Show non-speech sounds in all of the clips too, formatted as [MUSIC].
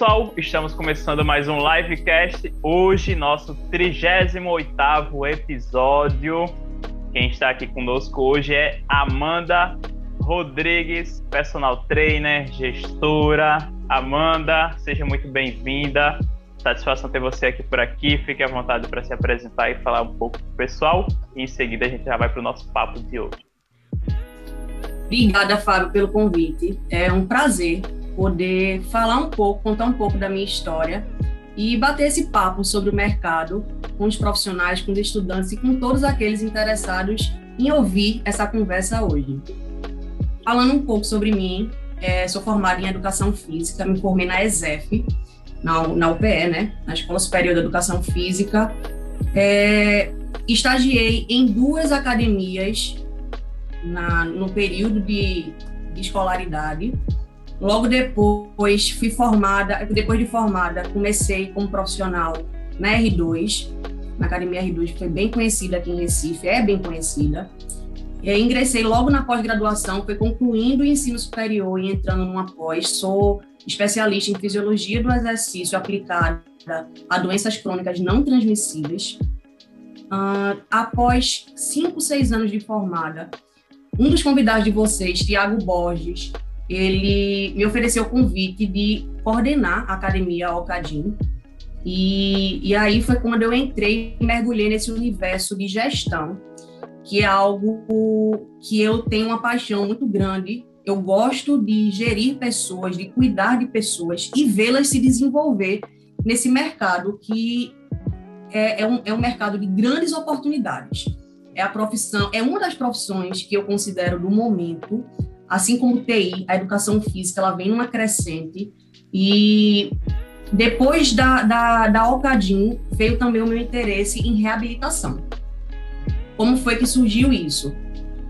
pessoal, estamos começando mais um livecast. Hoje, nosso 38 episódio. Quem está aqui conosco hoje é Amanda Rodrigues, personal trainer, gestora. Amanda, seja muito bem-vinda. Satisfação ter você aqui por aqui. Fique à vontade para se apresentar e falar um pouco pro pessoal. E em seguida a gente já vai para o nosso papo de hoje. Obrigada, Fábio, pelo convite. É um prazer poder falar um pouco, contar um pouco da minha história e bater esse papo sobre o mercado com os profissionais, com os estudantes e com todos aqueles interessados em ouvir essa conversa hoje. Falando um pouco sobre mim, é, sou formada em Educação Física, me formei na ESEF, na, na UPE, né, na Escola Superior de Educação Física. É, estagiei em duas academias na, no período de, de escolaridade, Logo depois, fui formada, depois de formada, comecei como profissional na R2, na Academia R2, que foi bem conhecida aqui em Recife, é bem conhecida. E ingressei logo na pós-graduação, foi concluindo o ensino superior e entrando numa pós. Sou especialista em fisiologia do exercício aplicada a doenças crônicas não transmissíveis. Uh, após cinco, seis anos de formada, um dos convidados de vocês, Tiago Borges, ele me ofereceu o convite de coordenar a academia Alcadim. E, e aí foi quando eu entrei e mergulhei nesse universo de gestão, que é algo que eu tenho uma paixão muito grande. Eu gosto de gerir pessoas, de cuidar de pessoas e vê-las se desenvolver nesse mercado que é, é, um, é um mercado de grandes oportunidades. É a profissão, é uma das profissões que eu considero do momento assim como o TI, a educação física, ela vem numa crescente e depois da, da, da Alcadim veio também o meu interesse em reabilitação. Como foi que surgiu isso?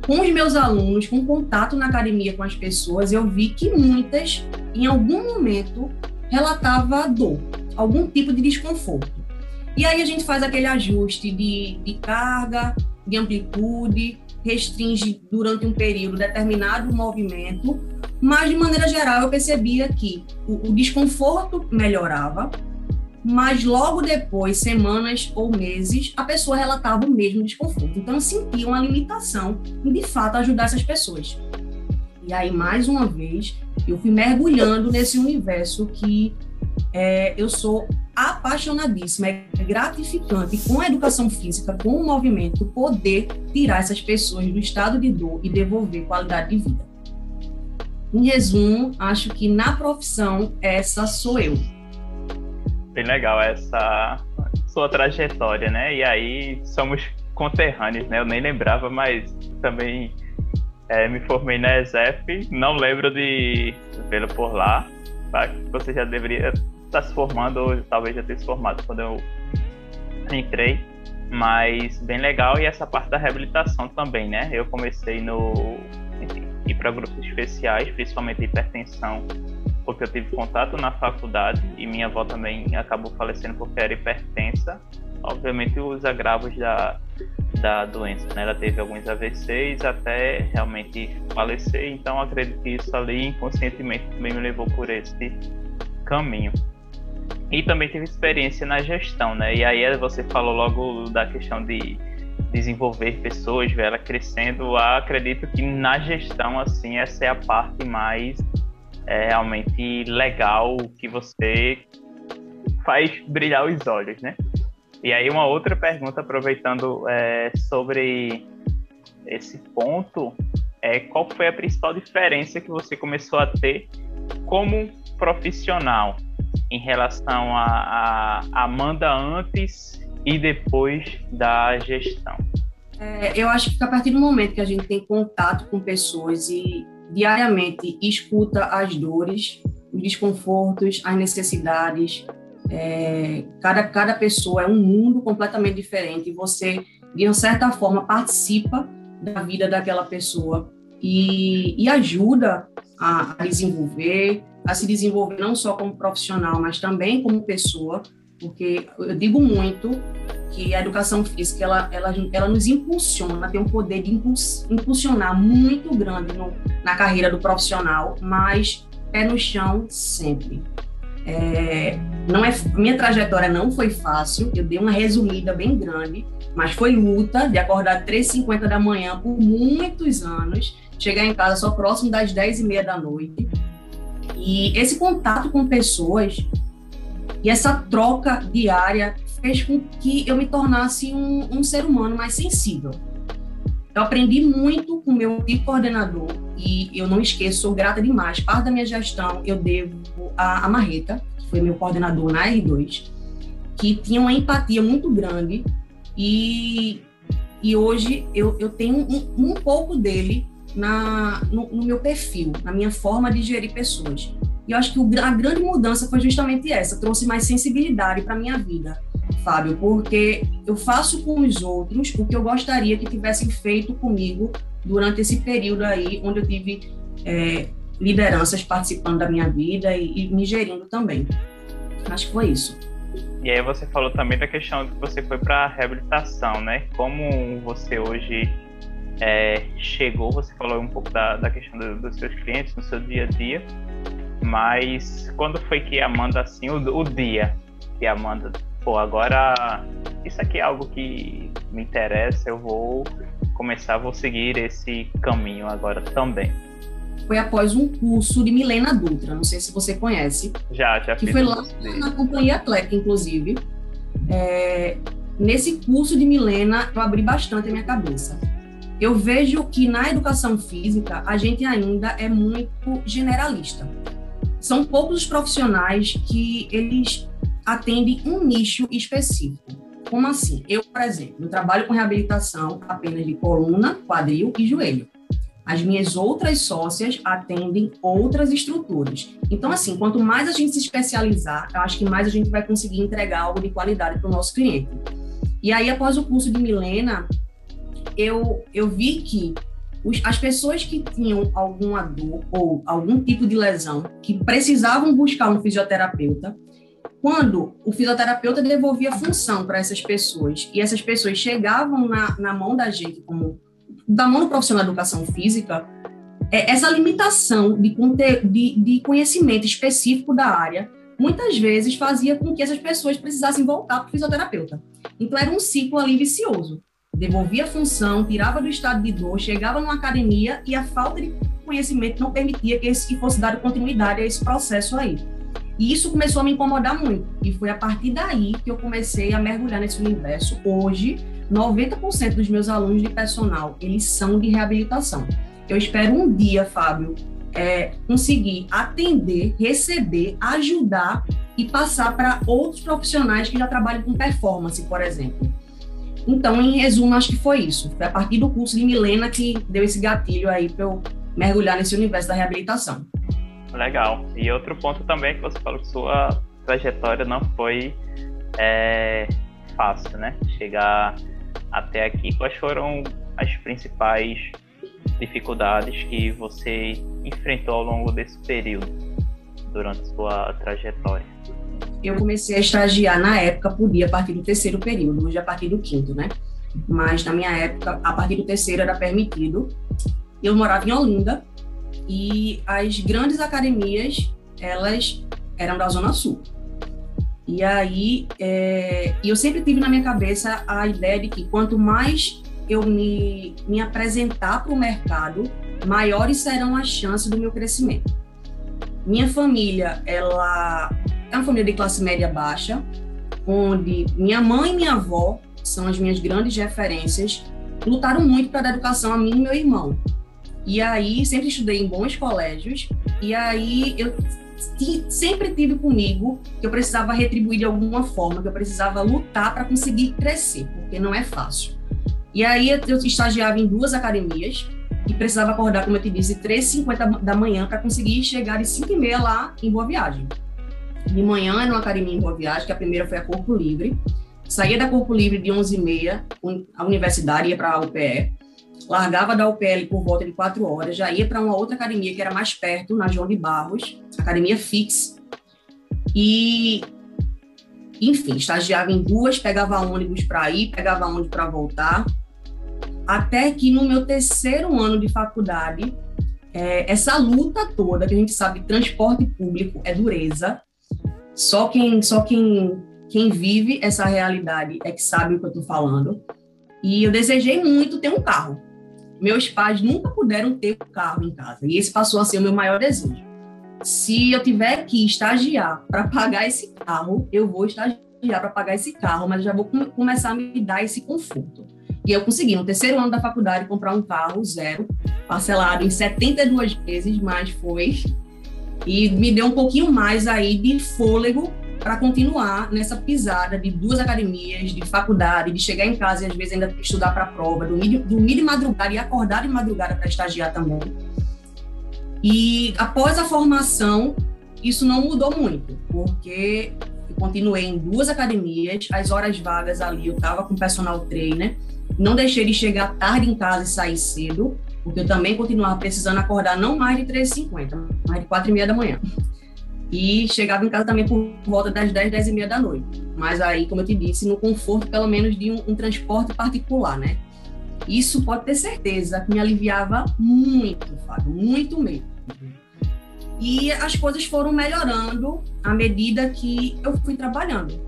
Com os meus alunos, com contato na academia com as pessoas, eu vi que muitas, em algum momento, relatava dor, algum tipo de desconforto. E aí a gente faz aquele ajuste de, de carga, de amplitude, restringe durante um período determinado movimento, mas de maneira geral eu percebia que o, o desconforto melhorava, mas logo depois, semanas ou meses, a pessoa relatava o mesmo desconforto. Então eu sentia uma limitação em de fato ajudar essas pessoas. E aí, mais uma vez, eu fui mergulhando nesse universo que é, eu sou apaixonadíssima, é gratificante com a educação física, com o movimento, poder tirar essas pessoas do estado de dor e devolver qualidade de vida. Em resumo, acho que na profissão, essa sou eu. Bem legal essa sua trajetória, né? E aí somos conterrâneos, né? Eu nem lembrava, mas também é, me formei na ESEF, não lembro de vê-lo por lá. Você já deveria está se formando, ou talvez já tenha se formado quando eu entrei, mas bem legal. E essa parte da reabilitação também, né? Eu comecei no. Ir para grupos especiais, principalmente hipertensão, porque eu tive contato na faculdade e minha avó também acabou falecendo porque era hipertensa. Obviamente, os agravos da, da doença, né? Ela teve alguns AVCs até realmente falecer, então acredito que isso ali inconscientemente também me levou por esse caminho. E também teve experiência na gestão, né? E aí você falou logo da questão de desenvolver pessoas, ver ela crescendo. acredito que na gestão, assim, essa é a parte mais é, realmente legal que você faz brilhar os olhos, né? E aí uma outra pergunta, aproveitando é, sobre esse ponto, é qual foi a principal diferença que você começou a ter como profissional em relação a, a Amanda antes e depois da gestão? É, eu acho que a partir do momento que a gente tem contato com pessoas e diariamente escuta as dores, os desconfortos, as necessidades, é, cada, cada pessoa é um mundo completamente diferente e você, de uma certa forma, participa da vida daquela pessoa e, e ajuda a, a desenvolver, a se desenvolver não só como profissional, mas também como pessoa, porque eu digo muito que a educação física ela, ela, ela nos impulsiona, tem um poder de impulsionar muito grande no, na carreira do profissional, mas pé no chão sempre. É, não é, minha trajetória não foi fácil, eu dei uma resumida bem grande, mas foi luta de acordar 3h50 da manhã por muitos anos, chegar em casa só próximo das 10h30 da noite. E esse contato com pessoas e essa troca diária fez com que eu me tornasse um, um ser humano mais sensível. Eu aprendi muito com meu coordenador e eu não esqueço, sou grata demais. Parte da minha gestão eu devo a Marreta, que foi meu coordenador na R2, que tinha uma empatia muito grande e, e hoje eu, eu tenho um, um pouco dele na, no, no, meu perfil, na minha forma de gerir pessoas. E eu acho que o, a grande mudança foi justamente essa, trouxe mais sensibilidade para minha vida, Fábio, porque eu faço com os outros o que eu gostaria que tivessem feito comigo durante esse período aí, onde eu tive é, lideranças participando da minha vida e, e me gerindo também. Acho que foi isso. E aí você falou também da questão que você foi para reabilitação, né? Como você hoje é, chegou, você falou um pouco da, da questão do, dos seus clientes no seu dia a dia, mas quando foi que Amanda, assim, o, o dia que Amanda, pô, agora isso aqui é algo que me interessa, eu vou começar, vou seguir esse caminho agora também foi após um curso de Milena Dutra, não sei se você conhece. Já, já Que foi lá na Companhia Atlética, inclusive. É, nesse curso de Milena, eu abri bastante a minha cabeça. Eu vejo que na educação física, a gente ainda é muito generalista. São poucos os profissionais que eles atendem um nicho específico. Como assim? Eu, por exemplo, eu trabalho com reabilitação apenas de coluna, quadril e joelho. As minhas outras sócias atendem outras estruturas. Então, assim, quanto mais a gente se especializar, eu acho que mais a gente vai conseguir entregar algo de qualidade para o nosso cliente. E aí, após o curso de Milena, eu, eu vi que os, as pessoas que tinham alguma dor ou algum tipo de lesão, que precisavam buscar um fisioterapeuta, quando o fisioterapeuta devolvia função para essas pessoas e essas pessoas chegavam na, na mão da gente como da mão do profissional de educação física, é, essa limitação de, de, de conhecimento específico da área muitas vezes fazia com que essas pessoas precisassem voltar para o fisioterapeuta. Então era um ciclo ali vicioso. Devolvia a função, tirava do estado de dor, chegava numa academia e a falta de conhecimento não permitia que, esse, que fosse dado continuidade a esse processo aí. E isso começou a me incomodar muito. E foi a partir daí que eu comecei a mergulhar nesse universo. Hoje, 90% dos meus alunos de personal, eles são de reabilitação. Eu espero um dia, Fábio, é, conseguir atender, receber, ajudar e passar para outros profissionais que já trabalham com performance, por exemplo. Então, em resumo, acho que foi isso. Foi a partir do curso de Milena que deu esse gatilho aí para eu mergulhar nesse universo da reabilitação. Legal. E outro ponto também é que você falou que sua trajetória não foi é, fácil, né? Chegar até aqui, quais foram as principais dificuldades que você enfrentou ao longo desse período, durante sua trajetória? Eu comecei a estagiar na época, podia a partir do terceiro período, hoje a partir do quinto, né? Mas na minha época, a partir do terceiro era permitido. Eu morava em Olinda e as grandes academias, elas eram da Zona Sul. E aí, é, eu sempre tive na minha cabeça a ideia de que quanto mais eu me, me apresentar para o mercado, maiores serão as chances do meu crescimento. Minha família, ela é uma família de classe média baixa, onde minha mãe e minha avó são as minhas grandes referências, lutaram muito para dar educação a mim e meu irmão. E aí, sempre estudei em bons colégios, e aí eu sempre tive comigo que eu precisava retribuir de alguma forma, que eu precisava lutar para conseguir crescer, porque não é fácil. E aí eu estagiava em duas academias e precisava acordar, como eu te disse, 3h50 da manhã para conseguir chegar de 5h30 lá em Boa Viagem. De manhã era uma academia em Boa Viagem, que a primeira foi a Corpo Livre. Saía da Corpo Livre de 11h30, a universidade ia para a UPE largava da UPL por volta de quatro horas, já ia para uma outra academia que era mais perto, na João de Barros, academia Fix, e, enfim, estagiava em duas, pegava ônibus para ir, pegava ônibus para voltar, até que no meu terceiro ano de faculdade, é, essa luta toda, que a gente sabe, transporte público é dureza, Só quem, só quem, quem vive essa realidade é que sabe o que eu estou falando. E eu desejei muito ter um carro. Meus pais nunca puderam ter um carro em casa. E esse passou a ser o meu maior desejo. Se eu tiver que estagiar para pagar esse carro, eu vou estagiar para pagar esse carro, mas já vou começar a me dar esse conforto. E eu consegui, no terceiro ano da faculdade, comprar um carro zero, parcelado em 72 vezes, mas foi. E me deu um pouquinho mais aí de fôlego para continuar nessa pisada de duas academias, de faculdade, de chegar em casa e às vezes ainda estudar para a prova, dormir, dormir de madrugada e acordar de madrugada para estagiar também. E após a formação, isso não mudou muito, porque eu continuei em duas academias, as horas vagas ali eu estava com personal trainer, não deixei de chegar tarde em casa e sair cedo, porque eu também continuava precisando acordar não mais de 3h50, mais de 4 e meia da manhã. E chegava em casa também por volta das 10, 10 e meia da noite. Mas aí, como eu te disse, no conforto pelo menos de um, um transporte particular, né? Isso pode ter certeza que me aliviava muito, Fábio, muito mesmo. E as coisas foram melhorando à medida que eu fui trabalhando.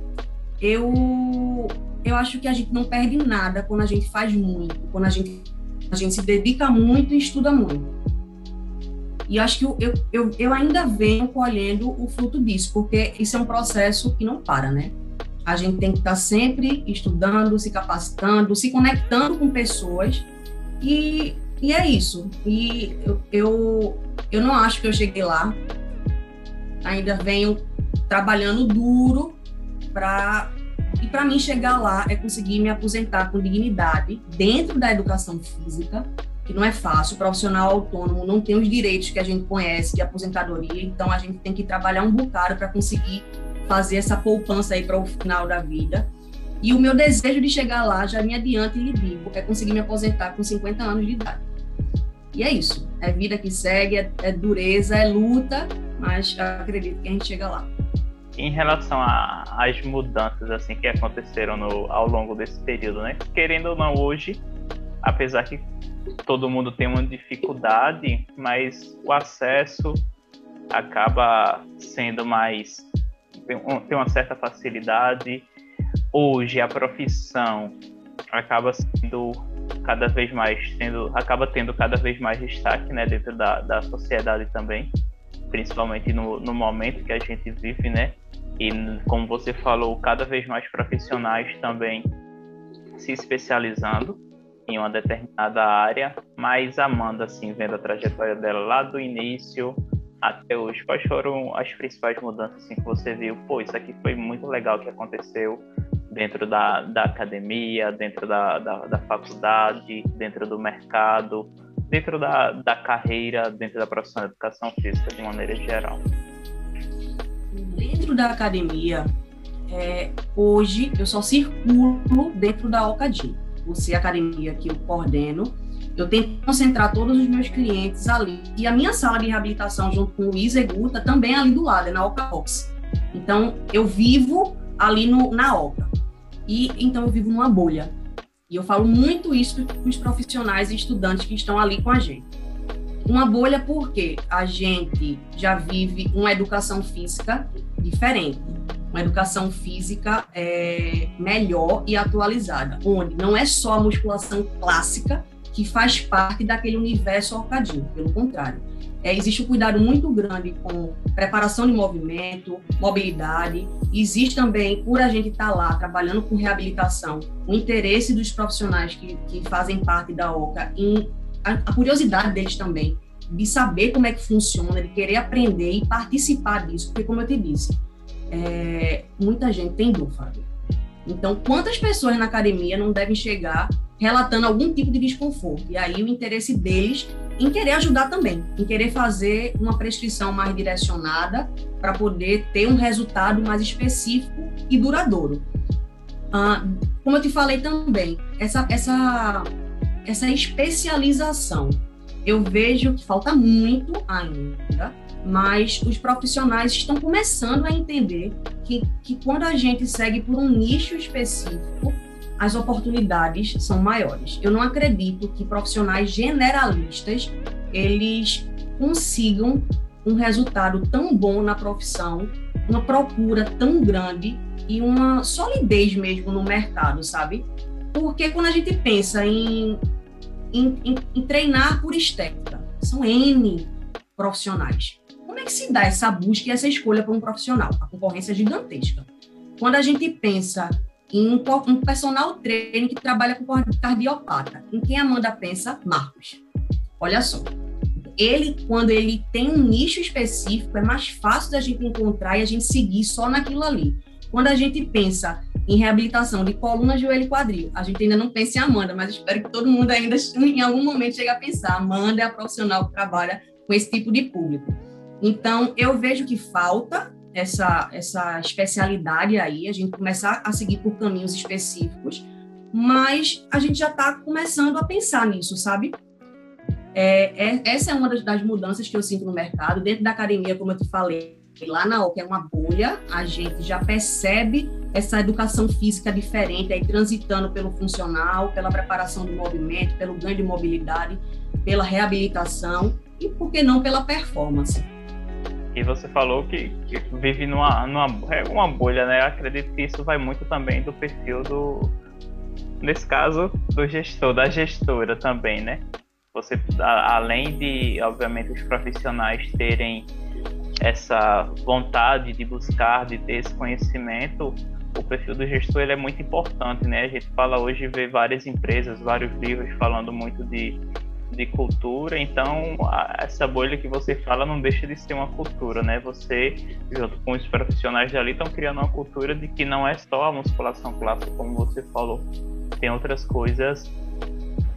Eu, eu acho que a gente não perde nada quando a gente faz muito, quando a gente, a gente se dedica muito e estuda muito. E acho que eu, eu, eu ainda venho colhendo o fruto disso, porque isso é um processo que não para, né? A gente tem que estar sempre estudando, se capacitando, se conectando com pessoas. E, e é isso. E eu, eu, eu não acho que eu cheguei lá. Ainda venho trabalhando duro para e para mim chegar lá é conseguir me aposentar com dignidade dentro da educação física, que não é fácil. O profissional autônomo não tem os direitos que a gente conhece de aposentadoria, então a gente tem que trabalhar um bocado para conseguir fazer essa poupança aí para o final da vida. E o meu desejo de chegar lá, já me adianta e lhe digo, é conseguir me aposentar com 50 anos de idade. E é isso. É vida que segue, é, é dureza, é luta, mas acredito que a gente chega lá. Em relação às mudanças assim que aconteceram no, ao longo desse período, né? Querendo ou não, hoje, apesar que todo mundo tem uma dificuldade, mas o acesso acaba sendo mais tem uma certa facilidade. Hoje a profissão acaba sendo cada vez mais tendo acaba tendo cada vez mais destaque né dentro da, da sociedade também principalmente no, no momento que a gente vive né e como você falou cada vez mais profissionais também se especializando em uma determinada área mas Amanda assim vendo a trajetória dela lá do início até hoje, quais foram as principais mudanças assim, que você viu? Pô, isso aqui foi muito legal que aconteceu dentro da, da academia, dentro da, da, da faculdade, dentro do mercado, dentro da, da carreira, dentro da profissão de educação física de maneira geral. Dentro da academia, é, hoje eu só circulo dentro da Alcadim, por ser a academia que eu coordeno eu tento concentrar todos os meus clientes ali. E a minha sala de reabilitação, junto com o Isa e Guta, também é ali do lado, é na Oca Box. Então, eu vivo ali no, na Oca. E então eu vivo numa bolha. E eu falo muito isso para os profissionais e estudantes que estão ali com a gente. Uma bolha porque a gente já vive uma educação física diferente, uma educação física é, melhor e atualizada, onde não é só a musculação clássica, que faz parte daquele universo orcadinho, pelo contrário. É, existe um cuidado muito grande com preparação de movimento, mobilidade. Existe também, por a gente estar tá lá trabalhando com reabilitação, o interesse dos profissionais que, que fazem parte da OCA em a, a curiosidade deles também de saber como é que funciona, de querer aprender e participar disso, porque como eu te disse, é, muita gente tem dor, Fábio. Então, quantas pessoas na academia não devem chegar relatando algum tipo de desconforto. E aí o interesse deles em querer ajudar também, em querer fazer uma prescrição mais direcionada para poder ter um resultado mais específico e duradouro. Ah, como eu te falei também, essa, essa, essa especialização, eu vejo que falta muito ainda, mas os profissionais estão começando a entender que, que quando a gente segue por um nicho específico, as oportunidades são maiores. Eu não acredito que profissionais generalistas eles consigam um resultado tão bom na profissão uma procura tão grande e uma solidez mesmo no mercado, sabe? Porque quando a gente pensa em, em, em, em treinar por estética, são N profissionais. Como é que se dá essa busca e essa escolha para um profissional? A concorrência é gigantesca. Quando a gente pensa em um, um personal trainer que trabalha com cardiopata, em quem a Amanda pensa? Marcos. Olha só, ele, quando ele tem um nicho específico, é mais fácil da gente encontrar e a gente seguir só naquilo ali. Quando a gente pensa em reabilitação de coluna, joelho e quadril, a gente ainda não pensa em Amanda, mas espero que todo mundo ainda, em algum momento, chegue a pensar. Amanda é a profissional que trabalha com esse tipo de público. Então, eu vejo que falta essa, essa especialidade aí, a gente começar a seguir por caminhos específicos, mas a gente já está começando a pensar nisso, sabe? É, é, essa é uma das, das, mudanças que eu sinto no mercado. Dentro da academia, como eu te falei, lá na OC é uma bolha, a gente já percebe essa educação física diferente, aí transitando pelo funcional, pela preparação do movimento, pelo ganho de mobilidade, pela reabilitação e, por que não, pela performance. E você falou que, que vive numa, numa é uma bolha, né? Eu acredito que isso vai muito também do perfil do, nesse caso, do gestor, da gestora também, né? Você, além de, obviamente, os profissionais terem essa vontade de buscar, de ter esse conhecimento, o perfil do gestor ele é muito importante, né? A gente fala hoje, vê várias empresas, vários livros falando muito de, de cultura, então essa bolha que você fala não deixa de ser uma cultura, né? Você, junto com os profissionais dali, estão criando uma cultura de que não é só a musculação clássica, como você falou, tem outras coisas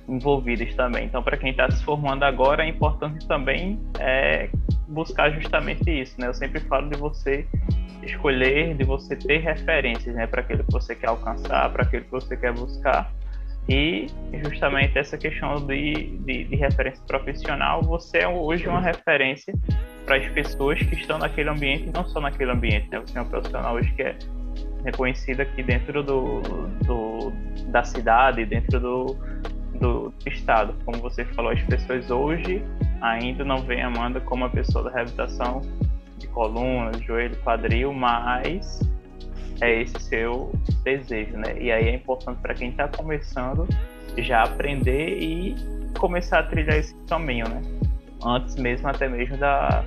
envolvidas também. Então, para quem está se formando agora, é importante também é, buscar justamente isso, né? Eu sempre falo de você escolher, de você ter referências, né, para aquilo que você quer alcançar, para aquilo que você quer buscar. E justamente essa questão de, de, de referência profissional, você é hoje uma referência para as pessoas que estão naquele ambiente, não só naquele ambiente, né? Você é um profissional hoje que é reconhecido aqui dentro do, do da cidade, dentro do, do Estado. Como você falou, as pessoas hoje ainda não veem Amanda como uma pessoa da reabilitação de coluna, joelho, quadril, mas é esse seu desejo, né? E aí é importante para quem está começando já aprender e começar a trilhar esse caminho, né? Antes mesmo até mesmo da,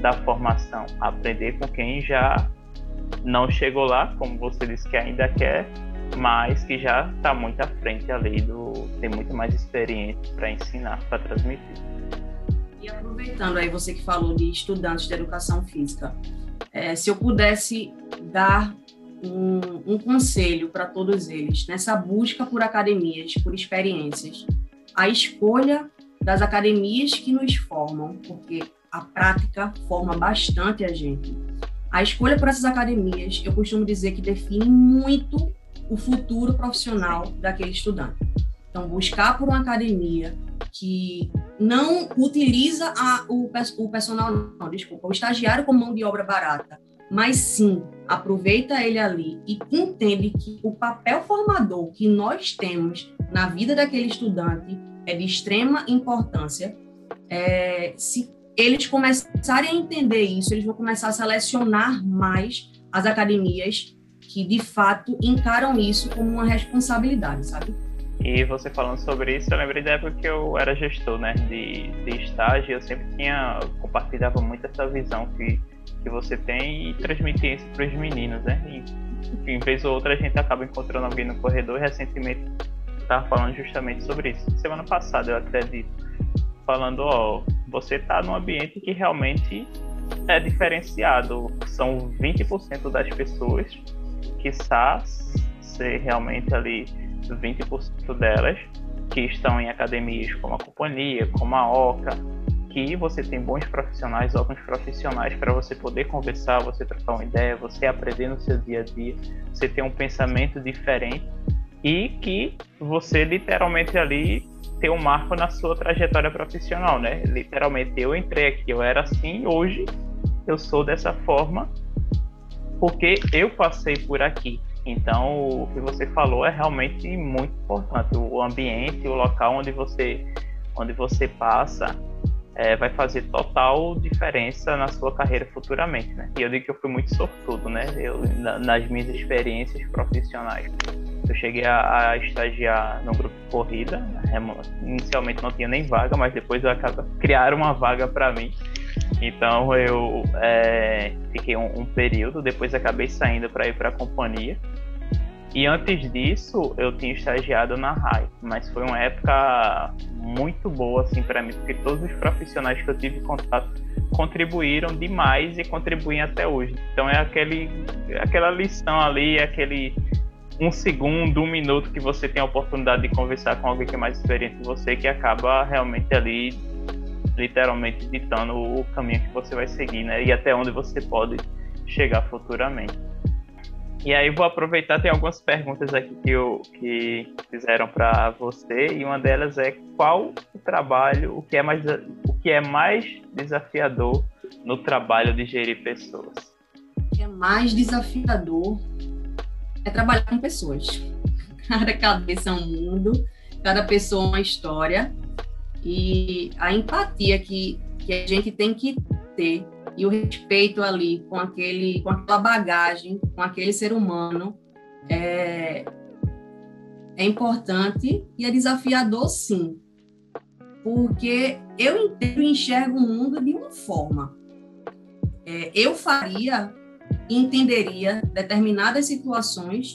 da formação, aprender com quem já não chegou lá, como você disse que ainda quer, mas que já está muito à frente ali do tem muito mais experiência para ensinar, para transmitir. E aproveitando aí você que falou de estudantes de educação física, é, se eu pudesse dar um, um conselho para todos eles nessa busca por academias, por experiências, a escolha das academias que nos formam, porque a prática forma bastante a gente. A escolha por essas academias, eu costumo dizer que define muito o futuro profissional daquele estudante. Então, buscar por uma academia que não utiliza a, o, o personal, não, desculpa, o estagiário como mão de obra barata, mas sim aproveita ele ali e entende que o papel formador que nós temos na vida daquele estudante é de extrema importância. É, se eles começarem a entender isso, eles vão começar a selecionar mais as academias que de fato encaram isso como uma responsabilidade, sabe? E você falando sobre isso, eu lembrei da época que eu era gestor, né, de, de estágio, eu sempre tinha, compartilhava muito essa visão que, que você tem e transmitia isso para os meninos, né, e, enfim, vez ou outra a gente acaba encontrando alguém no corredor, recentemente estava falando justamente sobre isso. Semana passada eu disse, falando, ó, você está num ambiente que realmente é diferenciado, são 20% das pessoas que ser realmente ali 20% delas que estão em academias como a Companhia, como a OCA, que você tem bons profissionais, ótimos profissionais para você poder conversar, você trocar uma ideia, você aprender no seu dia a dia, você ter um pensamento diferente e que você literalmente ali tem um marco na sua trajetória profissional, né? Literalmente eu entrei aqui, eu era assim, hoje eu sou dessa forma porque eu passei por aqui. Então, o que você falou é realmente muito importante. O ambiente, o local onde você, onde você passa, é, vai fazer total diferença na sua carreira futuramente, né? E eu digo que eu fui muito sortudo, né? Eu, na, nas minhas experiências profissionais. Eu cheguei a, a, estagiar no grupo de corrida. Né? Inicialmente não tinha nem vaga, mas depois eu acabo criar uma vaga para mim. Então eu é, fiquei um, um, período, depois acabei saindo para ir para a companhia. E antes disso, eu tinha estagiado na RAI, mas foi uma época muito boa assim para mim, porque todos os profissionais que eu tive contato contribuíram demais e contribuem até hoje. Então é aquele aquela lição ali, aquele um segundo, um minuto que você tem a oportunidade de conversar com alguém que é mais experiente que você, que acaba realmente ali literalmente ditando o caminho que você vai seguir, né? E até onde você pode chegar futuramente. E aí vou aproveitar, tem algumas perguntas aqui que, eu, que fizeram para você, e uma delas é qual o trabalho, o que é mais, o que é mais desafiador no trabalho de gerir pessoas? O que é mais desafiador é trabalhar com pessoas. [LAUGHS] Cada cabeça é um mundo, cada pessoa é uma história, e a empatia que, que a gente tem que ter e o respeito ali com aquele com aquela bagagem com aquele ser humano é, é importante e é desafiador sim. Porque eu entendo e enxergo o mundo de uma forma. É, eu faria e entenderia determinadas situações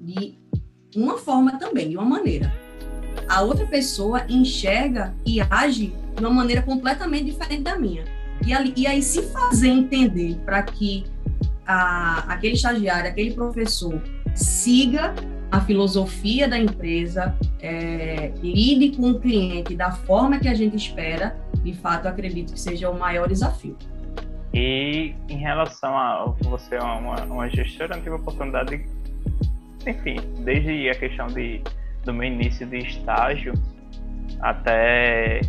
de uma forma também de uma maneira. A outra pessoa enxerga e age de uma maneira completamente diferente da minha e, ali, e aí, se fazer entender para que a, aquele estagiário, aquele professor, siga a filosofia da empresa, é, lide com o cliente da forma que a gente espera, de fato, acredito que seja o maior desafio. E em relação a você é uma, uma gestora, não tive a oportunidade, de, enfim, desde a questão de, do meu início de estágio até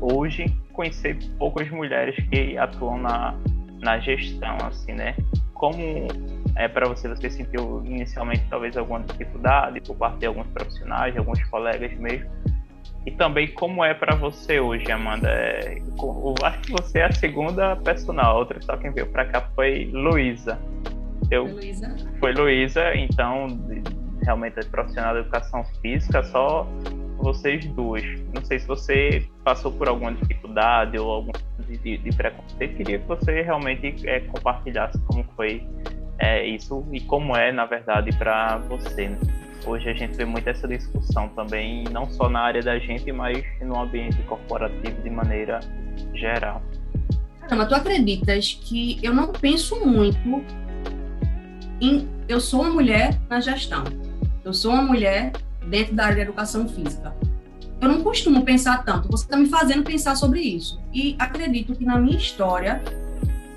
hoje, conhecer poucas mulheres que atuam na, na gestão, assim, né? Como é para você, você sentiu inicialmente talvez alguma dificuldade por parte de alguns profissionais, de alguns colegas mesmo? E também como é para você hoje, Amanda? É, eu acho que você é a segunda personal, outra só quem veio para cá foi Luísa. Eu, foi Luísa? Foi Luísa, então realmente é profissional de educação física, só vocês duas. Não sei se você passou por alguma dificuldade ou algum de, de, de preconceito. Queria que você realmente é, compartilhasse como foi é, isso e como é, na verdade, para você. Né? Hoje a gente vê muito essa discussão também, não só na área da gente, mas no ambiente corporativo de maneira geral. Caramba, tu acreditas que eu não penso muito em. Eu sou uma mulher na gestão, eu sou uma mulher dentro da área de educação física. Eu não costumo pensar tanto, você está me fazendo pensar sobre isso. E acredito que na minha história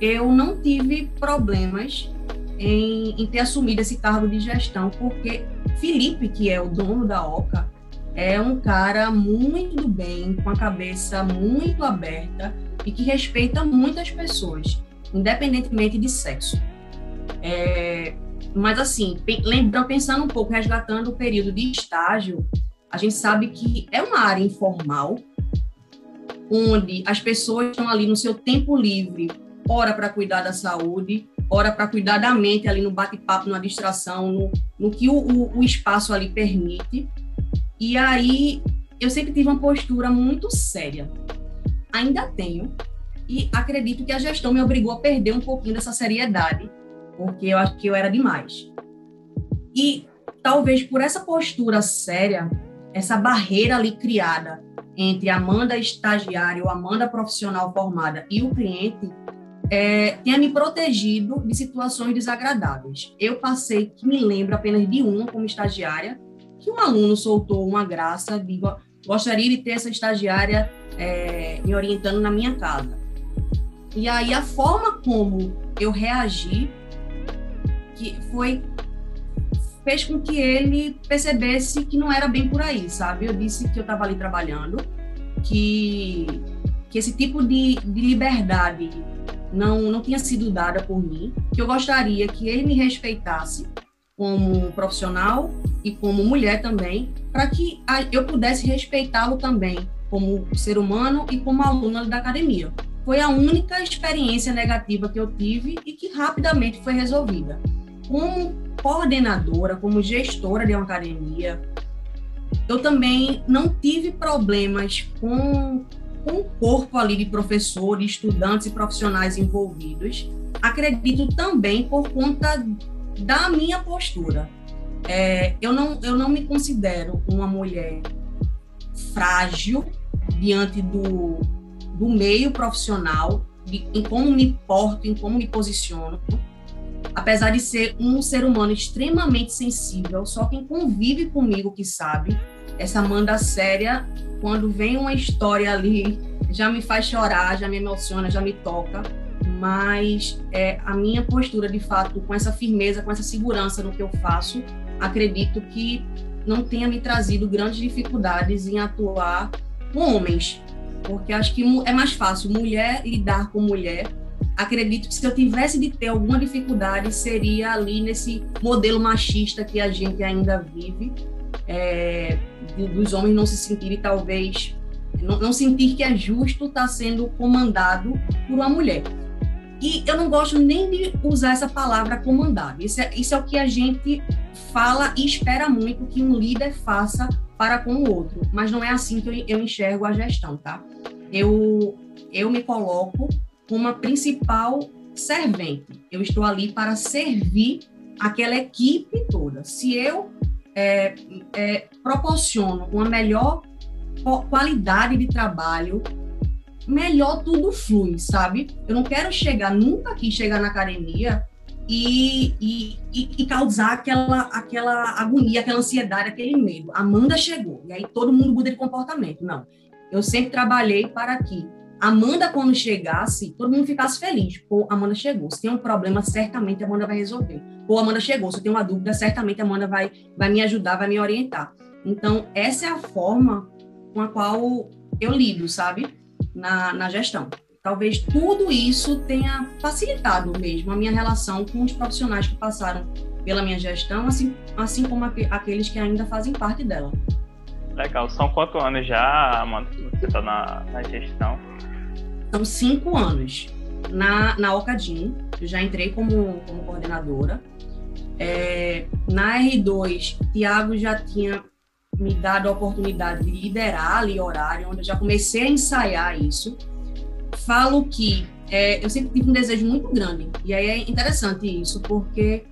eu não tive problemas em, em ter assumido esse cargo de gestão, porque Felipe, que é o dono da OCA, é um cara muito bem, com a cabeça muito aberta e que respeita muitas pessoas, independentemente de sexo. É, mas, assim, lembrando, pensando um pouco, resgatando o período de estágio, a gente sabe que é uma área informal, onde as pessoas estão ali no seu tempo livre, ora para cuidar da saúde, ora para cuidar da mente, ali no bate-papo, na distração, no, no que o, o, o espaço ali permite. E aí, eu sempre tive uma postura muito séria. Ainda tenho, e acredito que a gestão me obrigou a perder um pouquinho dessa seriedade porque eu acho que eu era demais. E talvez por essa postura séria, essa barreira ali criada entre Amanda estagiária ou Amanda profissional formada e o cliente, é, tenha me protegido de situações desagradáveis. Eu passei, que me lembro apenas de uma como estagiária, que um aluno soltou uma graça, de, gostaria de ter essa estagiária é, me orientando na minha casa. E aí a forma como eu reagi que foi fez com que ele percebesse que não era bem por aí, sabe? Eu disse que eu estava ali trabalhando, que, que esse tipo de, de liberdade não, não tinha sido dada por mim, que eu gostaria que ele me respeitasse como profissional e como mulher também, para que eu pudesse respeitá-lo também como ser humano e como aluna da academia. Foi a única experiência negativa que eu tive e que rapidamente foi resolvida. Como coordenadora, como gestora de uma academia, eu também não tive problemas com, com o corpo ali de professores, estudantes e profissionais envolvidos. Acredito também por conta da minha postura. É, eu, não, eu não me considero uma mulher frágil diante do, do meio profissional, de, em como me porto, em como me posiciono. Apesar de ser um ser humano extremamente sensível, só quem convive comigo que sabe, essa Amanda séria, quando vem uma história ali, já me faz chorar, já me emociona, já me toca. Mas é, a minha postura, de fato, com essa firmeza, com essa segurança no que eu faço, acredito que não tenha me trazido grandes dificuldades em atuar com homens, porque acho que é mais fácil mulher lidar com mulher. Acredito que se eu tivesse de ter alguma dificuldade seria ali nesse modelo machista que a gente ainda vive, é, dos homens não se sentirem talvez não, não sentir que é justo estar tá sendo comandado por uma mulher. E eu não gosto nem de usar essa palavra comandado. Isso é, isso é o que a gente fala e espera muito que um líder faça para com o outro. Mas não é assim que eu, eu enxergo a gestão, tá? Eu, eu me coloco como a principal servente. Eu estou ali para servir aquela equipe toda. Se eu é, é, proporciono uma melhor qualidade de trabalho, melhor tudo flui, sabe? Eu não quero chegar, nunca aqui chegar na academia e, e, e, causar aquela, aquela agonia, aquela ansiedade, aquele medo. Amanda chegou, e aí todo mundo muda de comportamento. Não. Eu sempre trabalhei para que Amanda, quando chegasse, todo mundo ficasse feliz. Pô, Amanda chegou. Se tem um problema, certamente a Amanda vai resolver. Pô, Amanda chegou. Se tem uma dúvida, certamente a Amanda vai, vai me ajudar, vai me orientar. Então, essa é a forma com a qual eu lido, sabe? Na, na gestão talvez tudo isso tenha facilitado mesmo a minha relação com os profissionais que passaram pela minha gestão, assim, assim como aqueles que ainda fazem parte dela. Legal. São quantos anos já, Amanda, você está na, na, gestão? São cinco anos. Na, na Ocadim, eu já entrei como, como coordenadora. É, na R2, Tiago já tinha me dado a oportunidade de liderar ali horário, onde eu já comecei a ensaiar isso falo que é, eu sempre tive um desejo muito grande. E aí é interessante isso, porque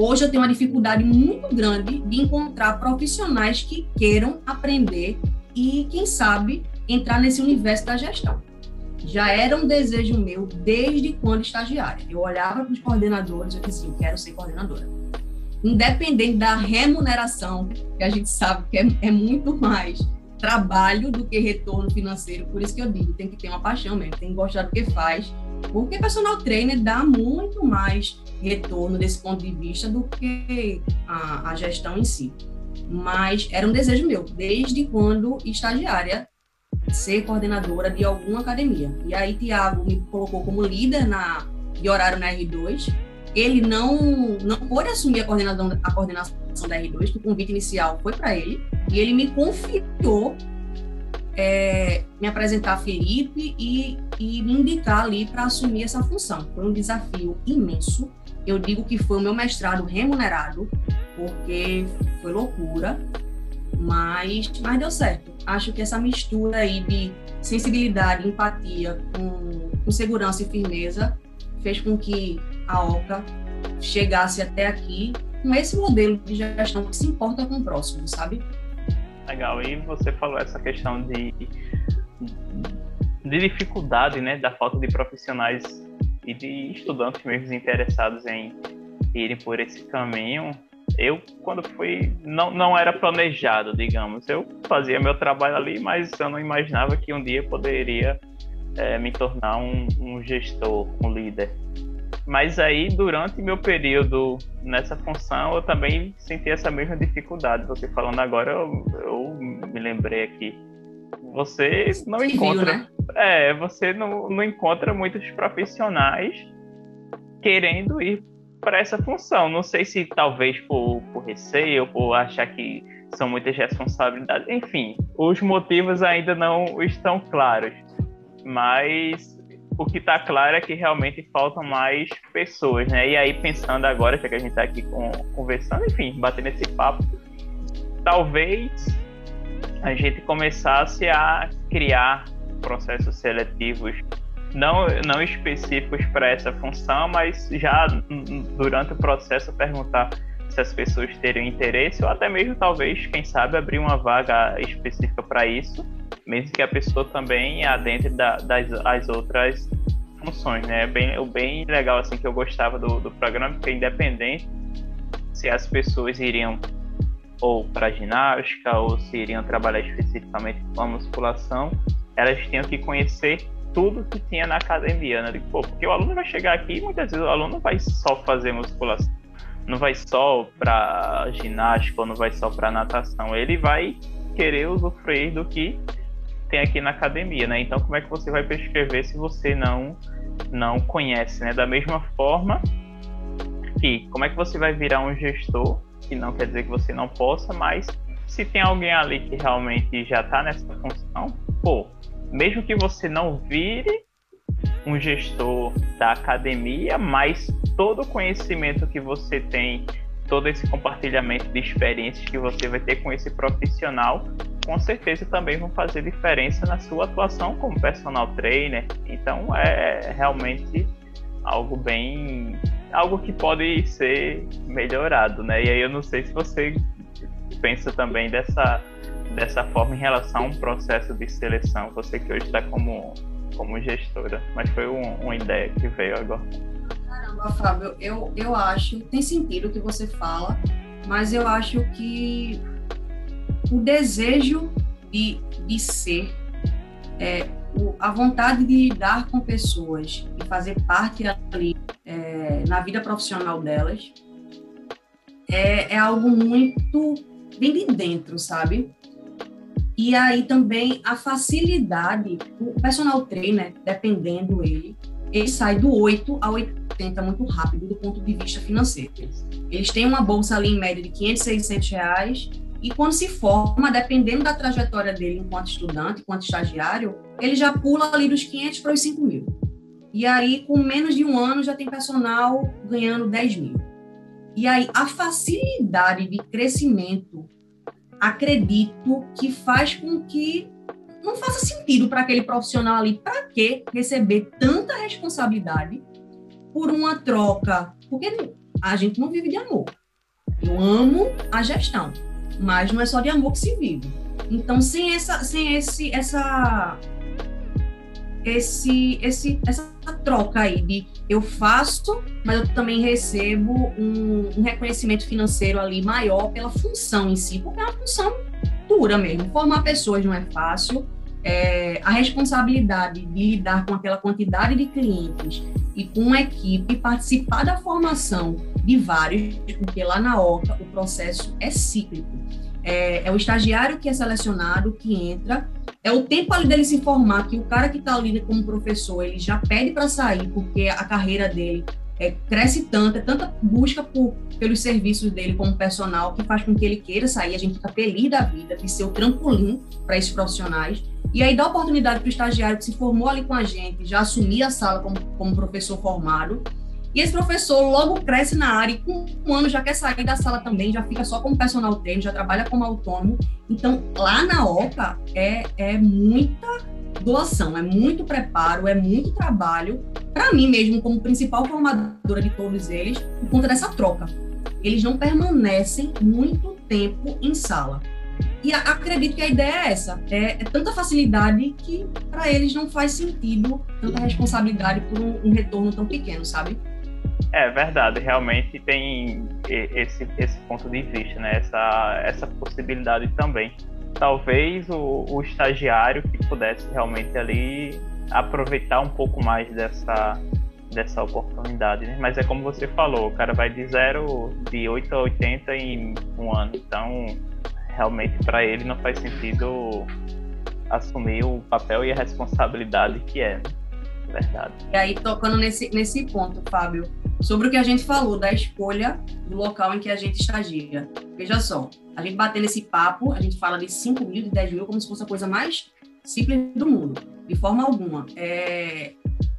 hoje eu tenho uma dificuldade muito grande de encontrar profissionais que queiram aprender e, quem sabe, entrar nesse universo da gestão. Já era um desejo meu desde quando estagiária. Eu olhava para os coordenadores e dizia, eu quero ser coordenadora. Independente da remuneração, que a gente sabe que é, é muito mais trabalho do que retorno financeiro. Por isso que eu digo, tem que ter uma paixão mesmo, tem que gostar do que faz. Porque personal trainer dá muito mais retorno desse ponto de vista do que a, a gestão em si. Mas era um desejo meu, desde quando estagiária, ser coordenadora de alguma academia. E aí, Tiago me colocou como líder na, de horário na R2 ele não, não pôde assumir a coordenação, a coordenação da R2, que o convite inicial foi para ele, e ele me confiou é, me apresentar a Felipe e, e me indicar ali para assumir essa função. Foi um desafio imenso. Eu digo que foi o meu mestrado remunerado, porque foi loucura, mas, mas deu certo. Acho que essa mistura aí de sensibilidade, empatia com, com segurança e firmeza fez com que a OCA chegasse até aqui com esse modelo de gestão que se importa com o próximo, sabe? Legal. E você falou essa questão de, de dificuldade, né, da falta de profissionais e de estudantes mesmo interessados em irem por esse caminho. Eu, quando fui, não, não era planejado, digamos. Eu fazia meu trabalho ali, mas eu não imaginava que um dia poderia é, me tornar um, um gestor, um líder. Mas aí, durante meu período nessa função, eu também senti essa mesma dificuldade. Você falando agora, eu, eu me lembrei aqui. Você não encontra. Né? É, você não, não encontra muitos profissionais querendo ir para essa função. Não sei se talvez por, por receio, por achar que são muitas responsabilidades. Enfim, os motivos ainda não estão claros, mas o que está claro é que realmente faltam mais pessoas, né? E aí, pensando agora, já que a gente está aqui com, conversando, enfim, batendo esse papo, talvez a gente começasse a criar processos seletivos não, não específicos para essa função, mas já durante o processo perguntar se as pessoas teriam interesse, ou até mesmo talvez, quem sabe, abrir uma vaga específica para isso, mesmo que a pessoa também adentre da, das as outras funções, né? Bem, o bem legal assim que eu gostava do, do programa, porque independente se as pessoas iriam ou para ginástica ou se iriam trabalhar especificamente com a musculação, elas tinham que conhecer tudo que tinha na academia, né? Pô, porque o aluno vai chegar aqui e muitas vezes o aluno vai só fazer musculação não vai só para ginástica ou não vai só para natação, ele vai querer usufruir do que tem aqui na academia, né? Então, como é que você vai prescrever se você não não conhece, né? Da mesma forma que como é que você vai virar um gestor, que não quer dizer que você não possa, mas se tem alguém ali que realmente já está nessa função, pô, mesmo que você não vire um gestor da academia, mas todo o conhecimento que você tem, todo esse compartilhamento de experiências que você vai ter com esse profissional, com certeza também vão fazer diferença na sua atuação como personal trainer. Então é realmente algo bem algo que pode ser melhorado, né? E aí eu não sei se você pensa também dessa dessa forma em relação a um processo de seleção, você que hoje está como como gestora, mas foi um, uma ideia que veio agora. Caramba, Fábio, eu, eu acho, tem sentido o que você fala, mas eu acho que o desejo de, de ser, é, o, a vontade de lidar com pessoas e fazer parte ali é, na vida profissional delas é, é algo muito bem de dentro, sabe? E aí também a facilidade, o personal trainer, dependendo ele, ele sai do 8 a 80 muito rápido do ponto de vista financeiro. Eles têm uma bolsa ali em média de 500, 600 reais e quando se forma, dependendo da trajetória dele enquanto estudante, enquanto estagiário, ele já pula ali dos 500 para os 5 mil. E aí, com menos de um ano, já tem personal ganhando 10 mil. E aí, a facilidade de crescimento acredito que faz com que não faça sentido para aquele profissional ali, para que receber tanta responsabilidade por uma troca? Porque a gente não vive de amor. Eu amo a gestão, mas não é só de amor que se vive. Então, sem essa, sem esse, essa, esse, esse, essa troca aí de eu faço, mas eu também recebo um, um, reconhecimento financeiro ali maior pela função em si, porque é uma função dura mesmo. Formar pessoas não é fácil. É, a responsabilidade de lidar com aquela quantidade de clientes e com uma equipe, participar da formação de vários, porque lá na OCA o processo é cíclico. É, é o estagiário que é selecionado, que entra, é o tempo ali dele se informar que o cara que está ali como professor, ele já pede para sair, porque a carreira dele é, cresce tanto, é tanta busca por, pelos serviços dele como personal, que faz com que ele queira sair, a gente fica feliz da vida, de ser o trampolim para esses profissionais, e aí dá oportunidade para o estagiário que se formou ali com a gente, já assumir a sala como, como professor formado, e esse professor logo cresce na área e com um ano já quer sair da sala também, já fica só como personal trainer, já trabalha como autônomo. Então, lá na OCA é, é muita doação, é muito preparo, é muito trabalho. Para mim mesmo, como principal formadora de todos eles, por conta dessa troca. Eles não permanecem muito tempo em sala. E acredito que a ideia é essa: é, é tanta facilidade que para eles não faz sentido tanta responsabilidade por um, um retorno tão pequeno, sabe? É verdade, realmente tem esse, esse ponto de vista, né? essa, essa possibilidade também. Talvez o, o estagiário que pudesse realmente ali aproveitar um pouco mais dessa, dessa oportunidade, né? Mas é como você falou, o cara vai de zero, de 8 a 80 em um ano. Então, realmente para ele não faz sentido assumir o papel e a responsabilidade que é. Verdade. E aí, tocando nesse, nesse ponto, Fábio, sobre o que a gente falou da escolha do local em que a gente estagia. Veja só, a gente batendo esse papo, a gente fala de 5 mil, de 10 mil, como se fosse a coisa mais simples do mundo, de forma alguma. É...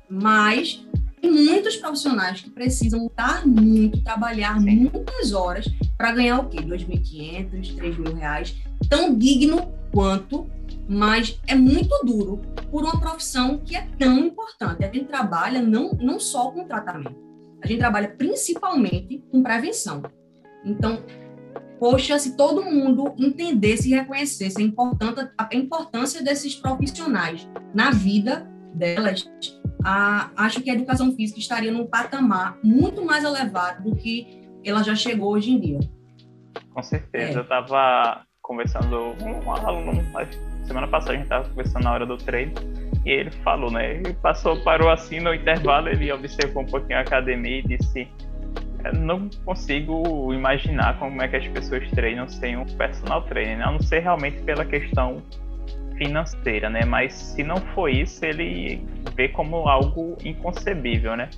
Mas tem muitos profissionais que precisam lutar muito, trabalhar muitas horas para ganhar o quê? 2.500, 3.000 reais, tão digno quanto, mas é muito duro por uma profissão que é tão importante. A gente trabalha não, não só com tratamento, a gente trabalha principalmente com prevenção. Então, poxa, se todo mundo entendesse e reconhecesse a importância, a importância desses profissionais na vida delas, a, acho que a educação física estaria num patamar muito mais elevado do que ela já chegou hoje em dia. Com certeza. É. Eu estava conversando com um aluno, semana passada a gente estava conversando na hora do treino, e ele falou, né? Ele passou, parou assim no intervalo, ele observou um pouquinho a academia e disse: não consigo imaginar como é que as pessoas treinam sem um personal trainer, né? a não ser realmente pela questão financeira, né? Mas se não for isso, ele vê como algo inconcebível, né?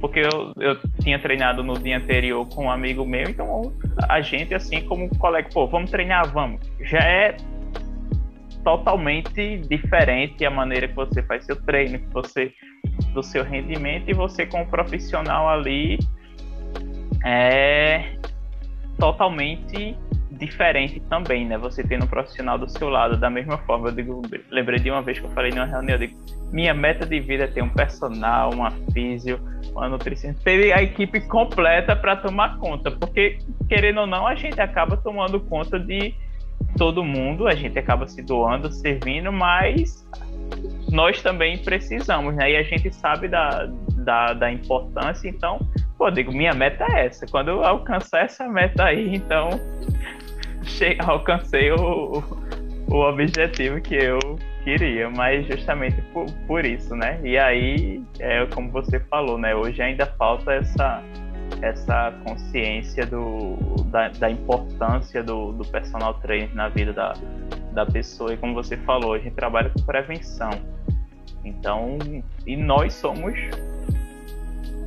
Porque eu, eu tinha treinado no dia anterior com um amigo meu, então a gente, assim como colega, pô, vamos treinar, vamos. Já é totalmente diferente a maneira que você faz seu treino, que você do seu rendimento e você como profissional ali é totalmente diferente também, né? Você tendo um profissional do seu lado da mesma forma. Eu digo, lembrei de uma vez que eu falei numa reunião, eu digo, minha meta de vida é ter um personal, uma físio, uma nutricionista, ter a equipe completa para tomar conta, porque querendo ou não, a gente acaba tomando conta de todo mundo, a gente acaba se doando, servindo, mas nós também precisamos, né? E a gente sabe da, da, da importância, então, pô, digo, minha meta é essa. Quando eu alcançar essa meta aí, então [LAUGHS] alcancei o, o objetivo que eu queria, mas justamente por, por isso, né? E aí, é como você falou, né? Hoje ainda falta essa essa consciência do, da, da importância do, do personal trainer na vida da, da pessoa. E como você falou, a gente trabalha com prevenção. Então, e nós somos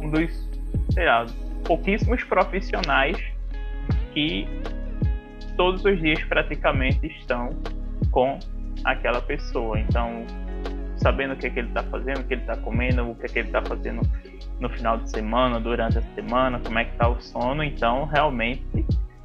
um dos, sei lá, pouquíssimos profissionais que todos os dias praticamente estão com aquela pessoa. Então, sabendo o que, é que ele está fazendo, o que ele está comendo, o que, é que ele está fazendo no final de semana, durante a semana, como é que está o sono. Então, realmente,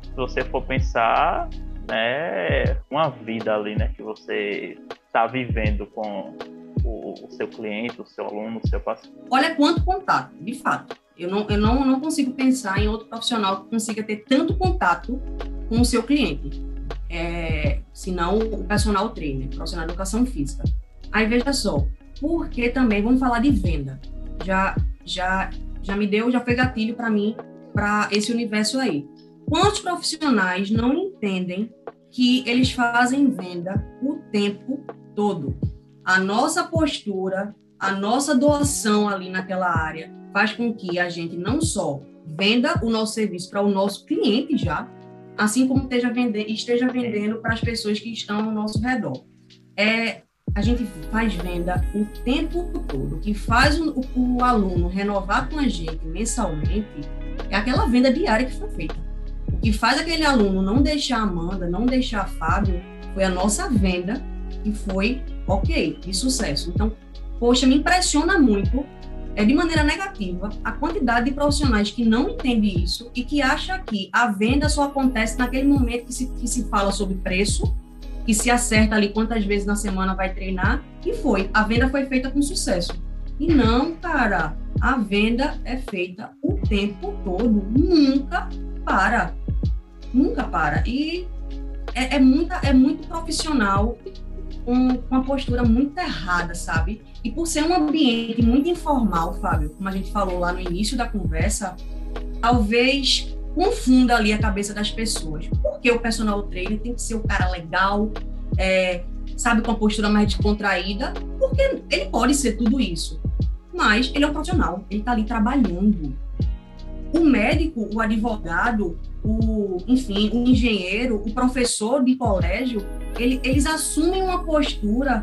se você for pensar, é uma vida ali, né, que você está vivendo com o, o, seu cliente, o seu aluno, o seu paciente. Olha quanto contato, de fato. Eu não, eu não, não consigo pensar em outro profissional que consiga ter tanto contato com o seu cliente, é, senão o personal trainer, profissional de educação física. Aí veja só, porque também vamos falar de venda. Já já já me deu, já foi gatilho para mim para esse universo aí. Quantos profissionais não entendem que eles fazem venda o tempo todo? A nossa postura, a nossa doação ali naquela área faz com que a gente não só venda o nosso serviço para o nosso cliente já, assim como esteja vendendo, esteja vendendo para as pessoas que estão ao nosso redor. É, a gente faz venda o tempo todo. O que faz o, o, aluno renovar com a gente mensalmente é aquela venda diária que foi feita. O que faz aquele aluno não deixar a Amanda, não deixar a Fábio, foi a nossa venda que foi ok, de sucesso. Então, poxa, me impressiona muito é de maneira negativa a quantidade de profissionais que não entendem isso e que acha que a venda só acontece naquele momento que se, que se fala sobre preço, que se acerta ali quantas vezes na semana vai treinar, e foi. A venda foi feita com sucesso. E não, cara, a venda é feita o tempo todo, nunca para. Nunca para. E é, é, muita, é muito profissional com uma postura muito errada, sabe? E por ser um ambiente muito informal, Fábio, como a gente falou lá no início da conversa, talvez confunda ali a cabeça das pessoas. Porque o personal trainer tem que ser o cara legal, é, sabe, com a postura mais descontraída, porque ele pode ser tudo isso. Mas ele é um profissional, ele está ali trabalhando. O médico, o advogado, o, enfim, o engenheiro, o professor de colégio, ele, eles assumem uma postura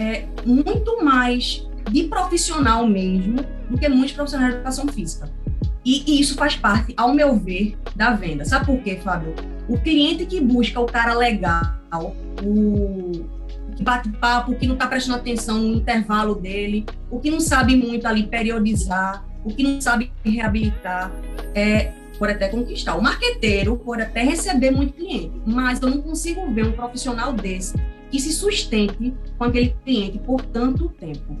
é, muito mais de profissional mesmo do que muitos profissionais de educação física. E, e, isso faz parte, ao meu ver, da venda. Sabe por quê, Fábio? O cliente que busca o cara legal, o que bate papo, o que não está prestando atenção no intervalo dele, o que não sabe muito ali periodizar, o que não sabe reabilitar, é, pode até conquistar. O marqueteiro pode até receber muito cliente, mas eu não consigo ver um profissional desse que se sustente com aquele cliente por tanto tempo.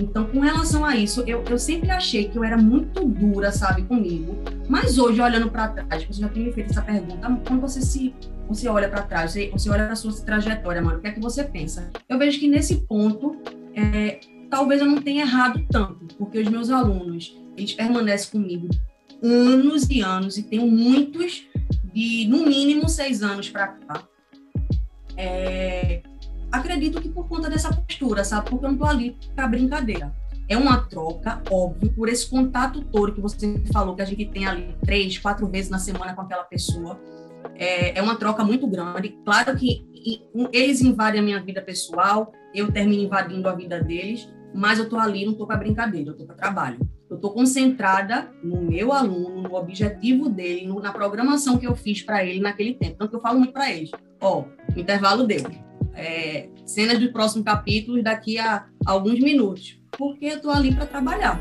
Então, com relação a isso, eu, eu sempre achei que eu era muito dura, sabe, comigo. Mas hoje, olhando para trás, você já tem me feito essa pergunta, quando você se você olha para trás, você, você olha para sua trajetória, mano, o que é que você pensa? Eu vejo que nesse ponto, é, talvez eu não tenha errado tanto, porque os meus alunos, eles permanecem comigo anos e anos, e tenho muitos de, no mínimo, seis anos para cá. É, acredito que por conta dessa postura, sabe? Porque eu não estou ali para brincadeira. É uma troca, óbvio, por esse contato todo que você falou, que a gente tem ali três, quatro vezes na semana com aquela pessoa. É, é uma troca muito grande. Claro que eles invadem a minha vida pessoal, eu termino invadindo a vida deles, mas eu estou ali, não estou para brincadeira, eu estou para trabalho. Eu estou concentrada no meu aluno, no objetivo dele, no, na programação que eu fiz para ele naquele tempo. Que eu falo muito para eles: ó, o intervalo deu é, cenas do próximo capítulo daqui a alguns minutos, porque eu estou ali para trabalhar.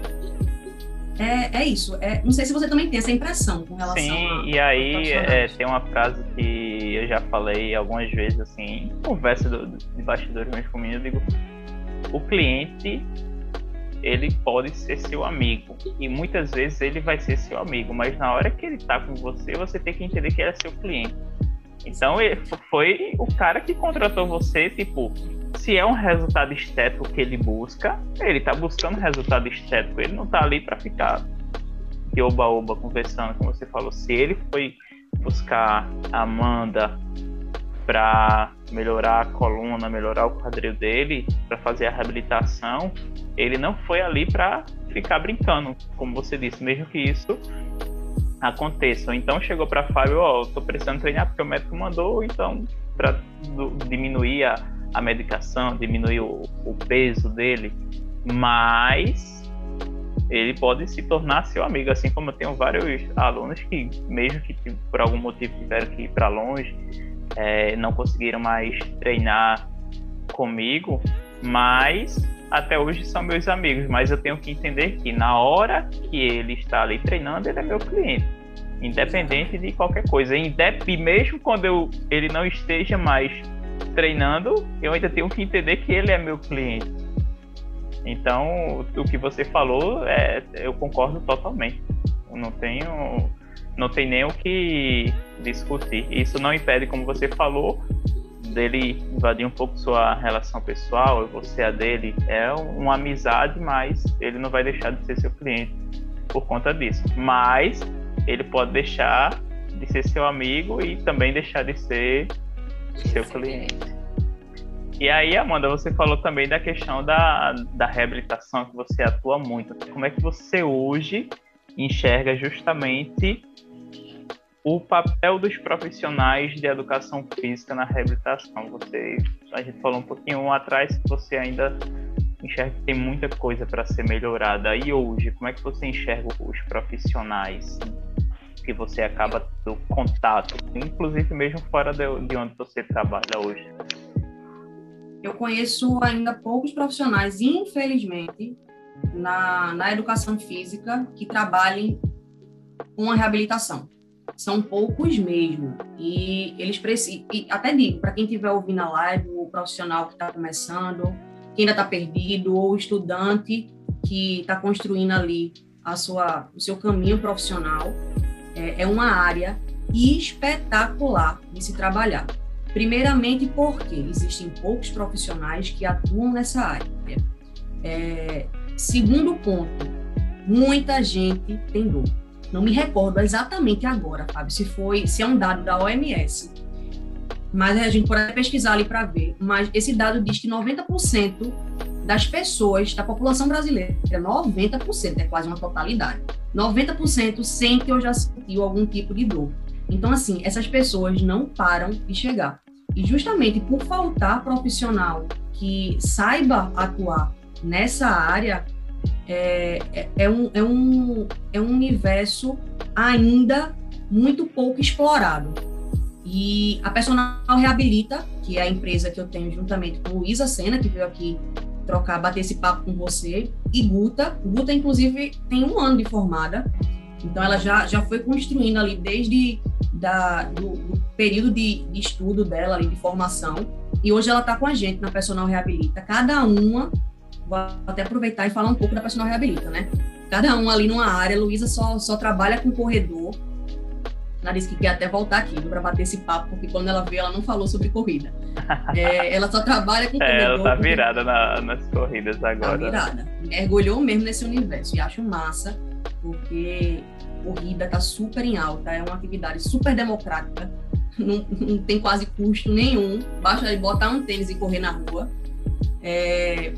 É, é isso. É, não sei se você também tem essa impressão com relação Sim, a, e aí é, tem uma frase que eu já falei algumas vezes, assim, em conversa do, de bastidores mesmo comigo, eu digo, o cliente, ele pode ser seu amigo, e muitas vezes ele vai ser seu amigo, mas na hora que ele está com você, você tem que entender que ele é seu cliente. Então foi o cara que contratou você, tipo, se é um resultado estético que ele busca, ele tá buscando resultado estético, ele não tá ali para ficar de oba-oba conversando, como você falou. Se ele foi buscar a Amanda para melhorar a coluna, melhorar o quadril dele, para fazer a reabilitação, ele não foi ali para ficar brincando, como você disse, mesmo que isso aconteçam. Então chegou para Fábio, ó, oh, tô precisando treinar porque o médico mandou, então para diminuir a, a medicação, diminuir o, o, peso dele, mas ele pode se tornar seu amigo, assim como eu tenho vários alunos que, mesmo que por algum motivo tiveram que ir para longe, é, não conseguiram mais treinar comigo, mas até hoje são meus amigos, mas eu tenho que entender que na hora que ele está ali treinando, ele é meu cliente, independente de qualquer coisa. E mesmo quando eu, ele não esteja mais treinando, eu ainda tenho que entender que ele é meu cliente. Então, o que você falou, é, eu concordo totalmente. Eu não tenho, não tem nem o que discutir. Isso não impede, como você falou, dele invadir um pouco sua relação pessoal, você a dele, é uma amizade, mas ele não vai deixar de ser seu cliente por conta disso. Mas ele pode deixar de ser seu amigo e também deixar de ser seu cliente. E aí, Amanda, você falou também da questão da, da reabilitação, que você atua muito. Como é que você hoje enxerga justamente o papel dos profissionais de educação física na reabilitação. Você, a gente falou um pouquinho atrás que você ainda enxerga que tem muita coisa para ser melhorada. E hoje, como é que você enxerga os profissionais que você acaba do contato, inclusive mesmo fora de, de onde você trabalha hoje? Eu conheço ainda poucos profissionais, infelizmente, na, na educação física que trabalhem com a reabilitação são poucos mesmo. E eles precisam. E até digo, para quem estiver ouvindo a live, o profissional que está começando, quem ainda está perdido, ou o estudante que está construindo ali a sua, o seu caminho profissional, é, é uma área espetacular de se trabalhar. Primeiramente, porque existem poucos profissionais que atuam nessa área. É, segundo ponto, muita gente tem dor não me recordo exatamente agora, Fábio, se foi, se é um dado da OMS. Mas a gente pode pesquisar ali para ver. Mas esse dado diz que 90% das pessoas da população brasileira, 90%, é quase uma totalidade, 90% sente ou já sentiu algum tipo de dor. Então, assim, essas pessoas não param de chegar. E justamente por faltar profissional que saiba atuar nessa área, é, é, é, um, é, um, é um universo ainda muito pouco explorado. E a Personal Reabilita, que é a empresa que eu tenho juntamente com Luísa Sena, que veio aqui trocar, bater esse papo com você, e Guta. Guta, inclusive, tem um ano de formada, então ela já, já foi construindo ali desde da, do, do período de, de, estudo dela, ali, de formação, e hoje ela está com a gente na Personal Reabilita. Cada uma, vou até aproveitar e falar um pouco da Personal Reabilita, né? Cada um ali numa área, Luísa só, só trabalha com corredor, ela disse que quer até voltar aqui para bater esse papo, porque quando ela veio, ela não falou sobre corrida. É, ela só trabalha com [LAUGHS] é, Ela tá virada na, nas corridas tá agora. Tá virada. Mergulhou mesmo nesse universo. E acho massa, porque corrida tá super em alta, é uma atividade super democrática, não, não tem quase custo nenhum, basta botar um tênis e correr na rua. É,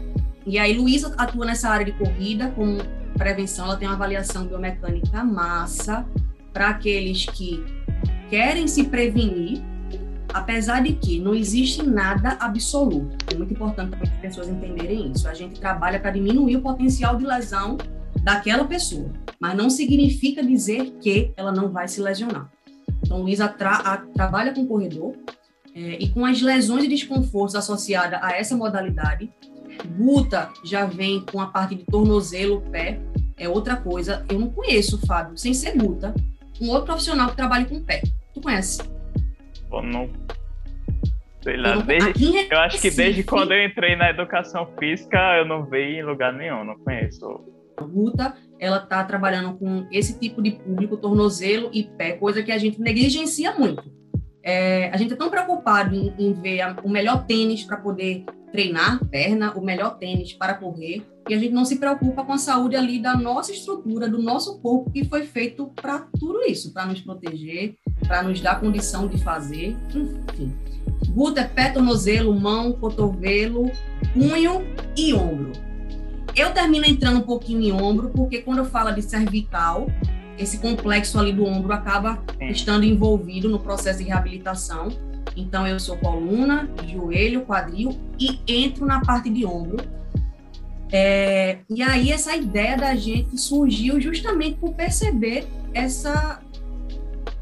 e aí, Luísa atua nessa área de corrida como prevenção, ela tem uma avaliação biomecânica massa, para aqueles que querem se prevenir, apesar de que não existe nada absoluto. É muito importante para as pessoas entenderem isso. A gente trabalha para diminuir o potencial de lesão daquela pessoa, mas não significa dizer que ela não vai se lesionar. Então, Luísa tra trabalha com corredor é, e com as lesões e desconfortos associadas a essa modalidade. Guta já vem com a parte de tornozelo, pé, é outra coisa. Eu não conheço, Fábio, sem ser Guta, um outro profissional que trabalha com pé. Tu conhece? Bom, não. Sei lá, eu, desde, eu acho que desde quando eu entrei na educação física, eu não vejo em lugar nenhum, não conheço. A Ruta, ela está trabalhando com esse tipo de público, tornozelo e pé, coisa que a gente negligencia muito. É, a gente é tão preocupado em, em ver a, o melhor tênis para poder treinar perna, o melhor tênis para correr, e a gente não se preocupa com a saúde ali da nossa estrutura, do nosso corpo, que foi feito para tudo isso, para nos proteger, para nos dar condição de fazer, enfim. Guta é pé, tornozelo, mão, cotovelo, punho e ombro. Eu termino entrando um pouquinho em ombro, porque quando eu falo de cervical, esse complexo ali do ombro acaba estando envolvido no processo de reabilitação. Então, eu sou coluna, joelho, quadril e entro na parte de ombro. É, e aí, essa ideia da gente surgiu justamente por perceber essa,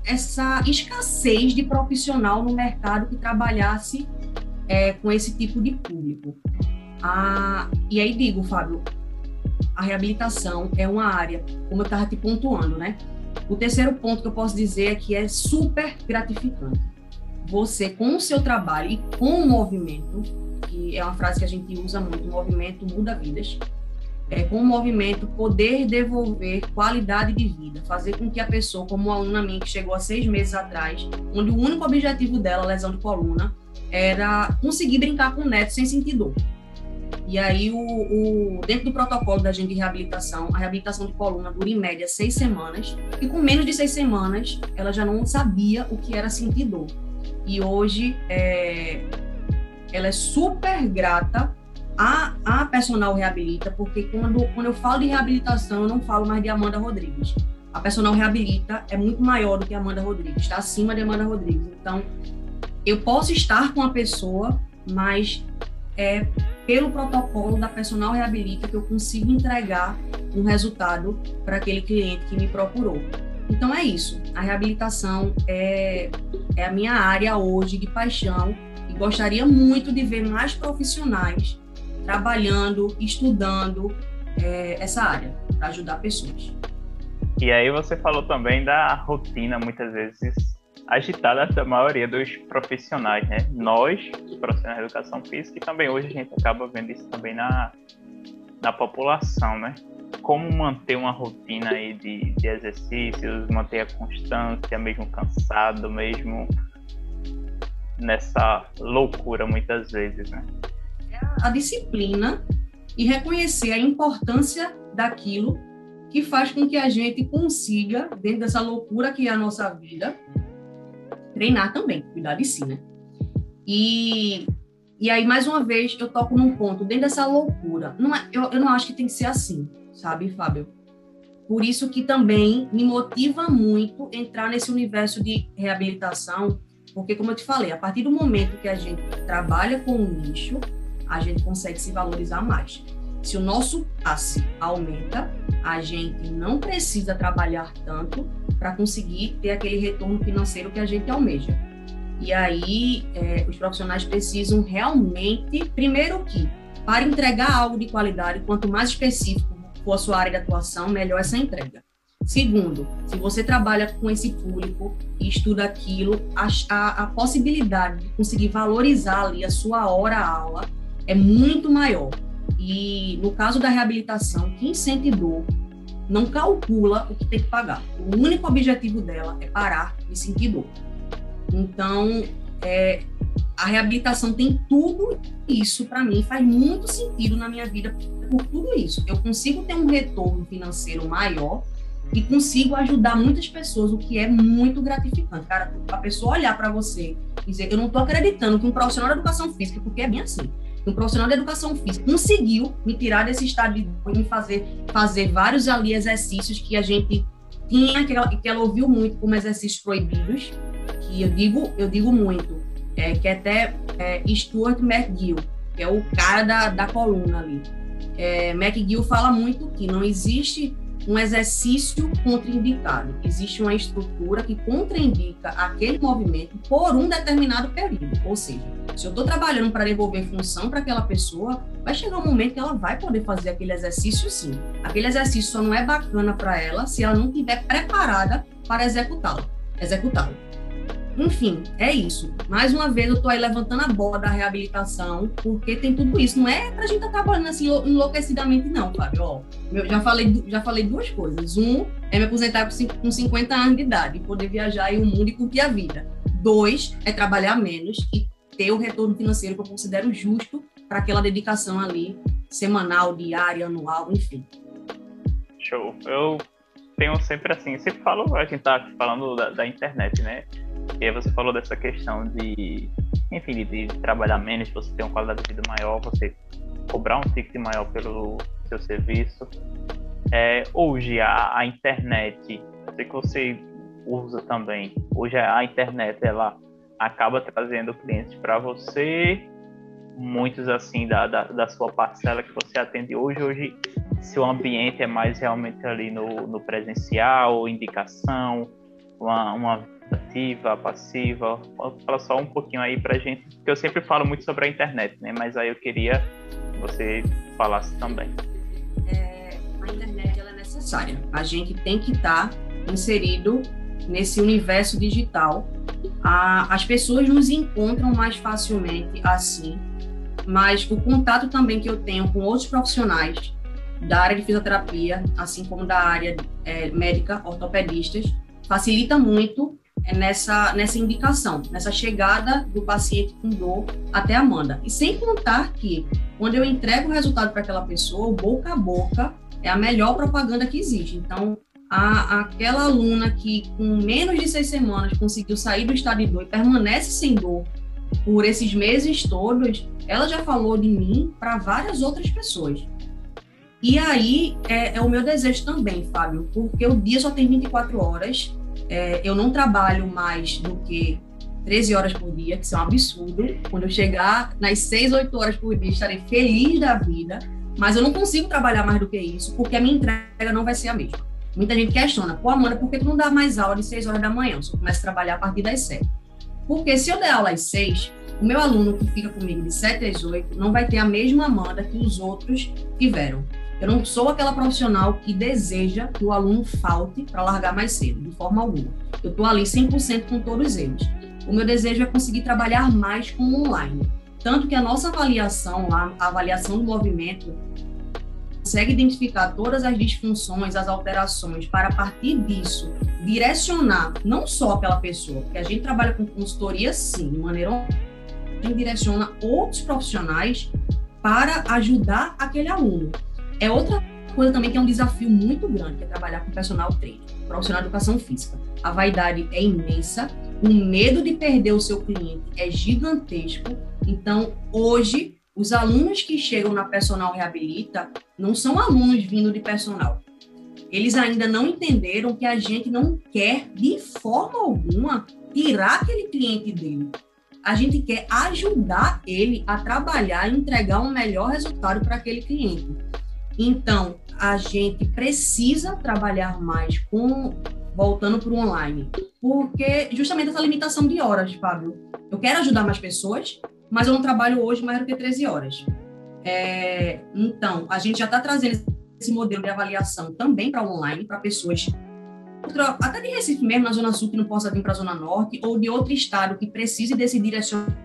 essa escassez de profissional no mercado que trabalhasse é, com esse tipo de público. Ah, e aí digo, Fábio, a reabilitação é uma área, como eu estava te pontuando, né? O terceiro ponto que eu posso dizer é que é super gratificante você, com o seu trabalho e com o movimento, que é uma frase que a gente usa muito, o movimento muda vidas, é, com o movimento poder devolver qualidade de vida, fazer com que a pessoa, como uma aluna minha que chegou há seis meses atrás, onde o único objetivo dela, lesão de coluna, era conseguir brincar com o neto sem sentir dor. E aí, o, o, dentro do protocolo da gente de reabilitação, a reabilitação de coluna dura em média seis semanas, e com menos de seis semanas, ela já não sabia o que era sentir dor e hoje é, ela é super grata à, à personal reabilita, porque quando, quando eu falo de reabilitação, eu não falo mais de Amanda Rodrigues. A personal reabilita é muito maior do que Amanda Rodrigues, está acima de Amanda Rodrigues. Então, eu posso estar com a pessoa, mas é pelo protocolo da personal reabilita que eu consigo entregar um resultado para aquele cliente que me procurou. Então é isso. A reabilitação é, é a minha área hoje de paixão e gostaria muito de ver mais profissionais trabalhando, estudando é, essa área para ajudar pessoas. E aí você falou também da rotina muitas vezes agitada da maioria dos profissionais, né? Nós, profissionais de educação física, e também hoje a gente acaba vendo isso também na, na população, né? como manter uma rotina aí de, de exercícios, manter a constância, mesmo cansado, mesmo nessa loucura muitas vezes, né? A disciplina e reconhecer a importância daquilo que faz com que a gente consiga, dentro dessa loucura que é a nossa vida, treinar também, cuidar de si, né? E, e aí, mais uma vez, eu toco num ponto, dentro dessa loucura. Não é, eu, eu não acho que tem que ser assim sabe, Fábio? Por isso que também me motiva muito entrar nesse universo de reabilitação, porque como eu te falei, a partir do momento que a gente trabalha com o nicho, a gente consegue se valorizar mais. Se o nosso classe aumenta, a gente não precisa trabalhar tanto para conseguir ter aquele retorno financeiro que a gente almeja. E aí, é, os profissionais precisam realmente, primeiro que, para entregar algo de qualidade, quanto mais específico for a sua área de atuação, melhor essa entrega. Segundo, se você trabalha com esse público e estuda aquilo, a, a, a possibilidade de conseguir valorizar ali a sua hora-aula é muito maior. E no caso da reabilitação, quem sente dor não calcula o que tem que pagar. O único objetivo dela é parar de sentir dor. Então, é, a reabilitação tem tudo isso para mim, faz muito sentido na minha vida por tudo isso. Eu consigo ter um retorno financeiro maior e consigo ajudar muitas pessoas, o que é muito gratificante. Cara, a pessoa olhar para você e dizer, eu não estou acreditando que um profissional de educação física, porque é bem assim, um profissional de educação física conseguiu me tirar desse estado de dor e me fazer fazer vários ali exercícios que a gente tinha, que ela, que ela ouviu muito como exercícios proibidos, que eu digo, eu digo muito, é, que até é, Stuart McGill, que é o cara da, da coluna ali. É, McGill fala muito que não existe um exercício contraindicado. Existe uma estrutura que contraindica aquele movimento por um determinado período. Ou seja, se eu estou trabalhando para devolver função para aquela pessoa, vai chegar um momento que ela vai poder fazer aquele exercício sim. Aquele exercício só não é bacana para ela se ela não estiver preparada para executá-lo. Executá-lo. Enfim, é isso. Mais uma vez, eu estou aí levantando a bola da reabilitação, porque tem tudo isso. Não é para a gente estar tá trabalhando assim enlouquecidamente, não, Fábio. Ó, eu já falei, já falei duas coisas. Um é me aposentar com 50 anos de idade, poder viajar o mundo e curtir a vida. Dois é trabalhar menos e ter o retorno financeiro que eu considero justo para aquela dedicação ali, semanal, diária, anual, enfim. Show. Eu tenho sempre assim, sempre falo, a gente tá falando da, da internet, né? E aí você falou dessa questão de, enfim, de, trabalhar menos, você ter uma qualidade de vida maior, você cobrar um ticket maior pelo seu serviço. É, hoje a, a internet, eu sei que você usa também. Hoje a internet ela acaba trazendo clientes para você, muitos assim da, da, da, sua parcela que você atende hoje. Hoje, se o ambiente é mais realmente ali no, no presencial, indicação, uma, uma ativa, passiva? Fala só um pouquinho aí pra gente, porque eu sempre falo muito sobre a internet, né? Mas aí eu queria que você falasse também. É, a internet ela é necessária. A gente tem que estar tá inserido nesse universo digital. A, as pessoas nos encontram mais facilmente assim, mas o contato também que eu tenho com outros profissionais da área de fisioterapia, assim como da área é, médica, ortopedistas, facilita muito nessa, nessa indicação, nessa chegada do paciente com dor até a Amanda. E sem contar que, quando eu entrego o resultado para aquela pessoa, boca a boca é a melhor propaganda que existe. Então, a, aquela aluna que, com menos de seis semanas, conseguiu sair do estado de dor e permanece sem dor por esses meses todos, ela já falou de mim para várias outras pessoas. E aí é, é, o meu desejo também, Fábio, porque o dia só tem 24 horas é, eu não trabalho mais do que 13 horas por dia, que isso é um absurdo. Quando eu chegar nas 6, 8 horas por dia, estarei feliz da vida, mas eu não consigo trabalhar mais do que isso, porque a minha entrega não vai ser a mesma. Muita gente questiona, pô, Amanda, por que tu não dá mais aula de 6 horas da manhã? Eu só começo a trabalhar a partir das 7. Porque se eu der aula às 6, o meu aluno que fica comigo de 7 às 8 não vai ter a mesma Amanda que os outros tiveram. Eu não sou aquela profissional que deseja que o aluno falte para largar mais cedo, de forma alguma. Eu estou ali 100% com todos eles. O meu desejo é conseguir trabalhar mais com o online. Tanto que a nossa avaliação a avaliação do movimento, consegue identificar todas as disfunções, as alterações, para a partir disso direcionar não só aquela pessoa, porque a gente trabalha com consultoria sim, de maneira a gente direciona outros profissionais para ajudar aquele aluno. É outra coisa também que é um desafio muito grande, que é trabalhar com personal trainer, profissional de educação física. A vaidade é imensa, o medo de perder o seu cliente é gigantesco. Então, hoje, os alunos que chegam na Personal Reabilita não são alunos vindo de personal. Eles ainda não entenderam que a gente não quer, de forma alguma, tirar aquele cliente dele. A gente quer ajudar ele a trabalhar e entregar um melhor resultado para aquele cliente. Então, a gente precisa trabalhar mais com voltando para o online, porque justamente essa limitação de horas, Fábio. Eu quero ajudar mais pessoas, mas eu não trabalho hoje mais do que 13 horas. É, então, a gente já está trazendo esse modelo de avaliação também para online, para pessoas até de Recife mesmo, na Zona Sul, que não possa vir para a Zona Norte, ou de outro estado que precise desse direcionamento,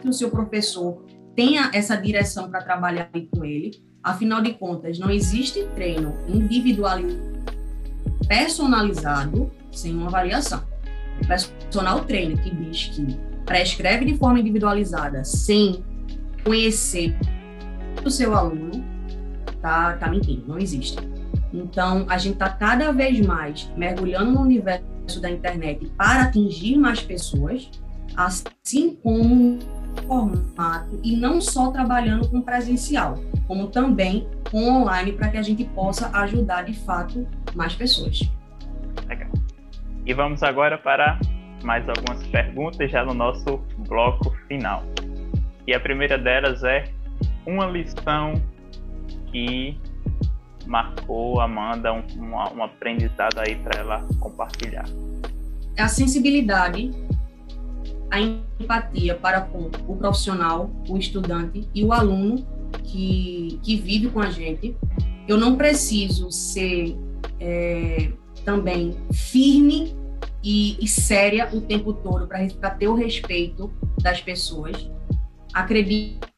que o seu professor tenha essa direção para trabalhar com ele. Afinal de contas, não existe treino individualizado, personalizado, sem uma avaliação. O personal trainer que diz que prescreve de forma individualizada, sem conhecer o seu aluno, tá, tá mentindo, não existe. Então, a gente está cada vez mais mergulhando no universo da internet para atingir mais pessoas, assim como formato e não só trabalhando com presencial, como também com online para que a gente possa ajudar de fato mais pessoas. Legal. E vamos agora para mais algumas perguntas já no nosso bloco final. E a primeira delas é uma lição que marcou Amanda um, um, um aprendizado aí para ela compartilhar? A sensibilidade, a empatia para com o profissional, o estudante e o aluno que, que vive com a gente. Eu não preciso ser é, também firme e, e, séria o tempo todo para ter o respeito das pessoas. Acredito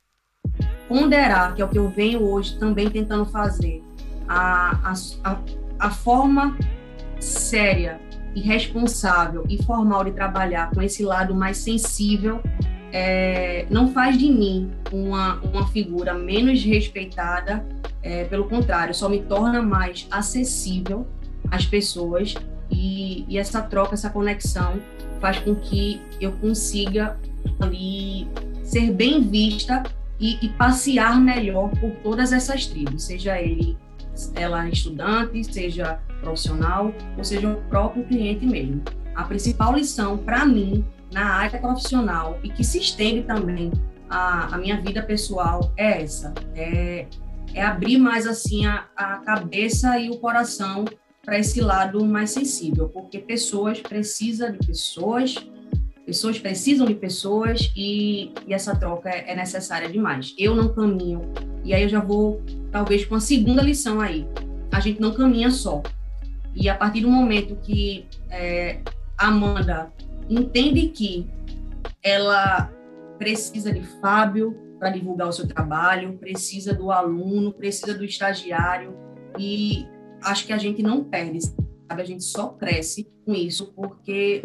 ponderar, que é o que eu venho hoje também tentando fazer, a, a, a forma séria e responsável e formal de trabalhar com esse lado mais sensível é, não faz de mim uma, uma figura menos respeitada, é, pelo contrário, só me torna mais acessível às pessoas e, e, essa troca, essa conexão faz com que eu consiga ali ser bem vista e, e passear melhor por todas essas tribos, seja ele ela estudante, seja profissional, ou seja o próprio cliente mesmo. A principal lição para mim na área profissional e que se estende também à, à minha vida pessoal é essa, é, é abrir mais assim a, a cabeça e o coração para esse lado mais sensível, porque pessoas precisam de pessoas, pessoas precisam de pessoas e, e essa troca é, é necessária demais. Eu não caminho, e aí eu já vou talvez com a segunda lição aí. A gente não caminha só. E a partir do momento que é, Amanda entende que ela precisa de Fábio para divulgar o seu trabalho, precisa do aluno, precisa do estagiário, e acho que a gente não perde, sabe? A gente só cresce com isso, porque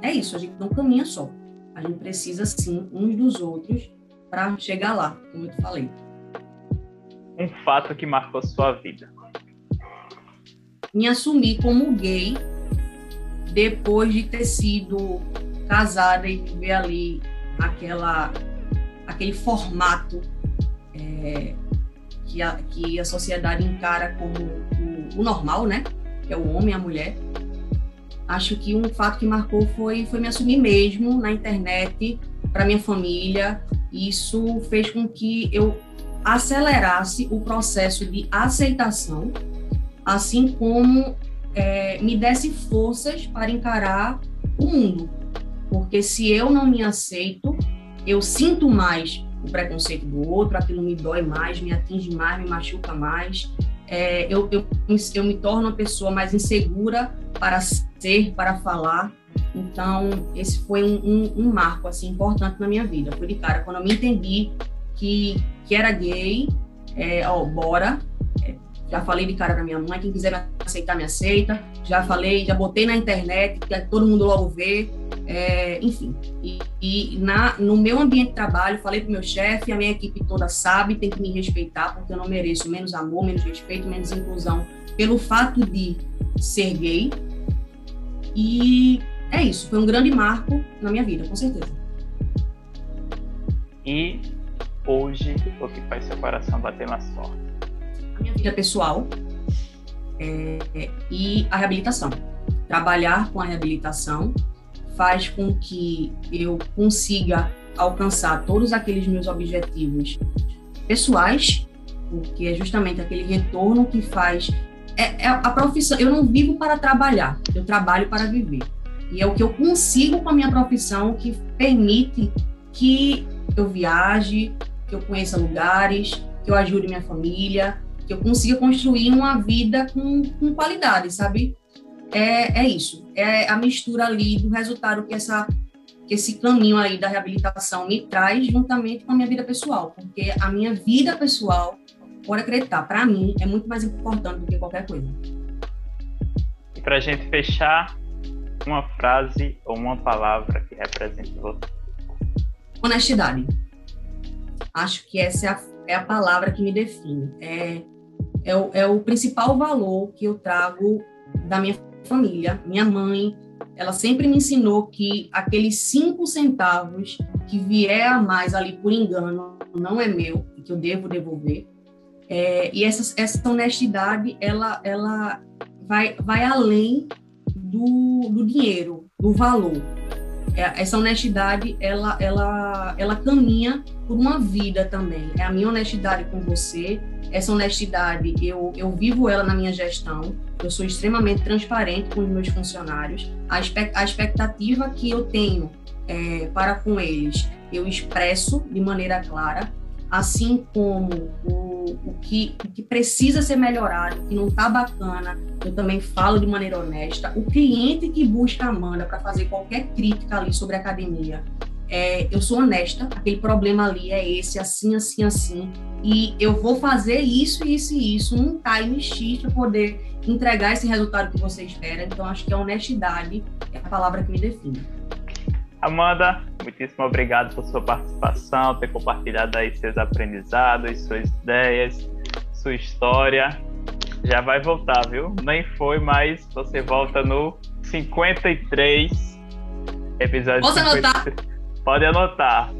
é isso, a gente não caminha só. A gente precisa, sim, uns dos outros para chegar lá, como eu te falei um fato que marcou sua vida? Me assumi como gay depois de ter sido casada e ver ali aquela, aquele formato é, que, a, que a sociedade encara como o, o normal, né? Que é o homem e a mulher. Acho que um fato que marcou foi, foi me assumir mesmo na internet para minha família. Isso fez com que eu acelerasse o processo de aceitação, assim como é, me desse forças para encarar o mundo. Porque se eu não me aceito, eu sinto mais o preconceito do outro, aquilo me dói mais, me atinge mais, me machuca mais. É, eu, eu, eu me torno uma pessoa mais insegura para ser, para falar. Então, esse foi um, um, um marco assim importante na minha vida. Foi de cara, quando eu me entendi que, que era gay, é, ó, bora. Já falei de cara pra minha mãe, quem quiser me aceitar, me aceita. Já falei, já botei na internet, que todo mundo logo vê. É, enfim, e, e, na, no meu ambiente de trabalho, falei pro meu chefe, a minha equipe toda sabe, tem que me respeitar, porque eu não mereço menos amor, menos respeito, menos inclusão, pelo fato de ser gay. E é isso, foi um grande marco na minha vida, com certeza. E hoje o que faz seu coração bater mais forte? Minha vida pessoal é, e a reabilitação. Trabalhar com a reabilitação faz com que eu consiga alcançar todos aqueles meus objetivos pessoais porque é justamente aquele retorno que faz. É, é a profissão. Eu não vivo para trabalhar, eu trabalho para viver. E é o que eu consigo com a minha profissão que permite que eu viaje, que eu conheça lugares, que eu ajude minha família, que eu consiga construir uma vida com, com qualidade, sabe? É, é isso. É a mistura ali do resultado que essa que esse caminho aí da reabilitação me traz juntamente com a minha vida pessoal, porque a minha vida pessoal, pode acreditar, para mim é muito mais importante do que qualquer coisa. E para a gente fechar, uma frase ou uma palavra que represente você. Honestidade. Acho que essa é a, é a palavra que me define. É, é, o, é o principal valor que eu trago da minha família. Minha mãe, ela sempre me ensinou que aqueles cinco centavos que vier a mais ali por engano não é meu e que eu devo devolver. É, e essa, essa honestidade, ela, ela vai, vai além do, do dinheiro, do valor. É, essa honestidade, ela, ela, ela caminha por uma vida também. É a minha honestidade com você, essa honestidade, eu, eu vivo ela na minha gestão, eu sou extremamente transparente com os meus funcionários, a, a expectativa que eu tenho é, para com eles, eu expresso de maneira clara, assim como o, o, que, o que precisa ser melhorado, que não está bacana, eu também falo de maneira honesta. O cliente que busca a Amanda para fazer qualquer crítica ali sobre a academia, é, eu sou honesta, aquele problema ali é esse, assim, assim, assim, e eu vou fazer isso, isso e isso, num time X para poder entregar esse resultado que você espera. Então, acho que a honestidade é a palavra que me define. Amanda, muitíssimo obrigado por sua participação, ter compartilhado aí seus aprendizados, suas ideias, sua história. Já vai voltar, viu? Nem foi, mas você volta no 53 episódio. Posso 53. anotar? Pode anotar.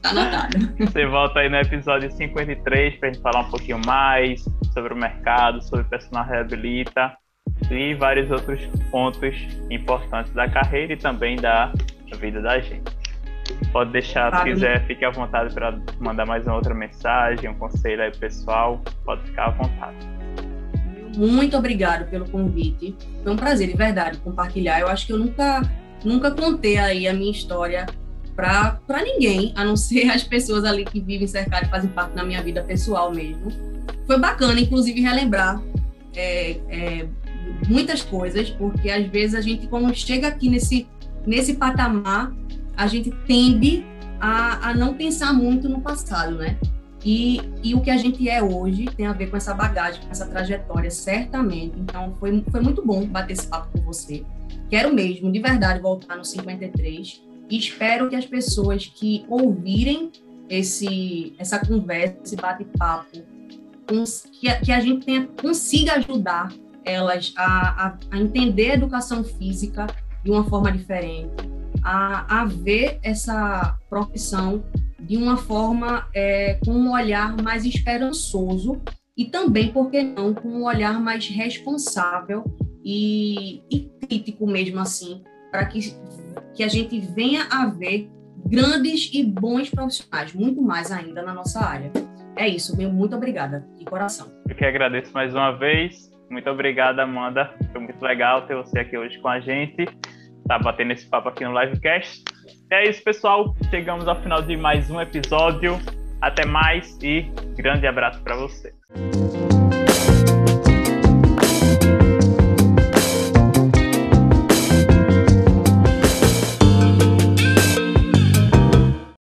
Tá anotado. Você volta aí no episódio 53 para a gente falar um pouquinho mais sobre o mercado, sobre personal reabilita e vários outros pontos importantes da carreira e também da vida da gente. Pode deixar, se quiser, fique à vontade para mandar mais uma outra mensagem, um conselho aí pessoal, pode ficar à vontade. Muito obrigado pelo convite. Foi um prazer, de verdade, compartilhar. Eu acho que eu nunca, nunca contei aí a minha história para ninguém, a não ser as pessoas ali que vivem cercadas fazem parte da minha vida pessoal mesmo. Foi bacana, inclusive, relembrar é, é, muitas coisas, porque às vezes a gente, quando chega aqui nesse, nesse patamar, a gente tende a, a não pensar muito no passado, né? E, e o que a gente é hoje tem a ver com essa bagagem, com essa trajetória, certamente. Então, foi, foi muito bom bater esse papo com você. Quero mesmo, de verdade, voltar no 53 espero que as pessoas que ouvirem esse, essa conversa, esse bate-papo, que, que a gente tenha, consiga ajudar elas a, a, a, entender a educação física de uma forma diferente, a, a ver essa profissão de uma forma é, com um olhar mais esperançoso e também, por que não, com um olhar mais responsável e, e crítico mesmo assim, para que que a gente venha a ver grandes e bons profissionais, muito mais ainda na nossa área. É isso, meu muito obrigada, de coração. Eu que agradeço mais uma vez. Muito obrigada, Amanda. Foi muito legal ter você aqui hoje com a gente. Tá batendo esse papo aqui no livecast. É isso, pessoal. Chegamos ao final de mais um episódio. Até mais e grande abraço para você.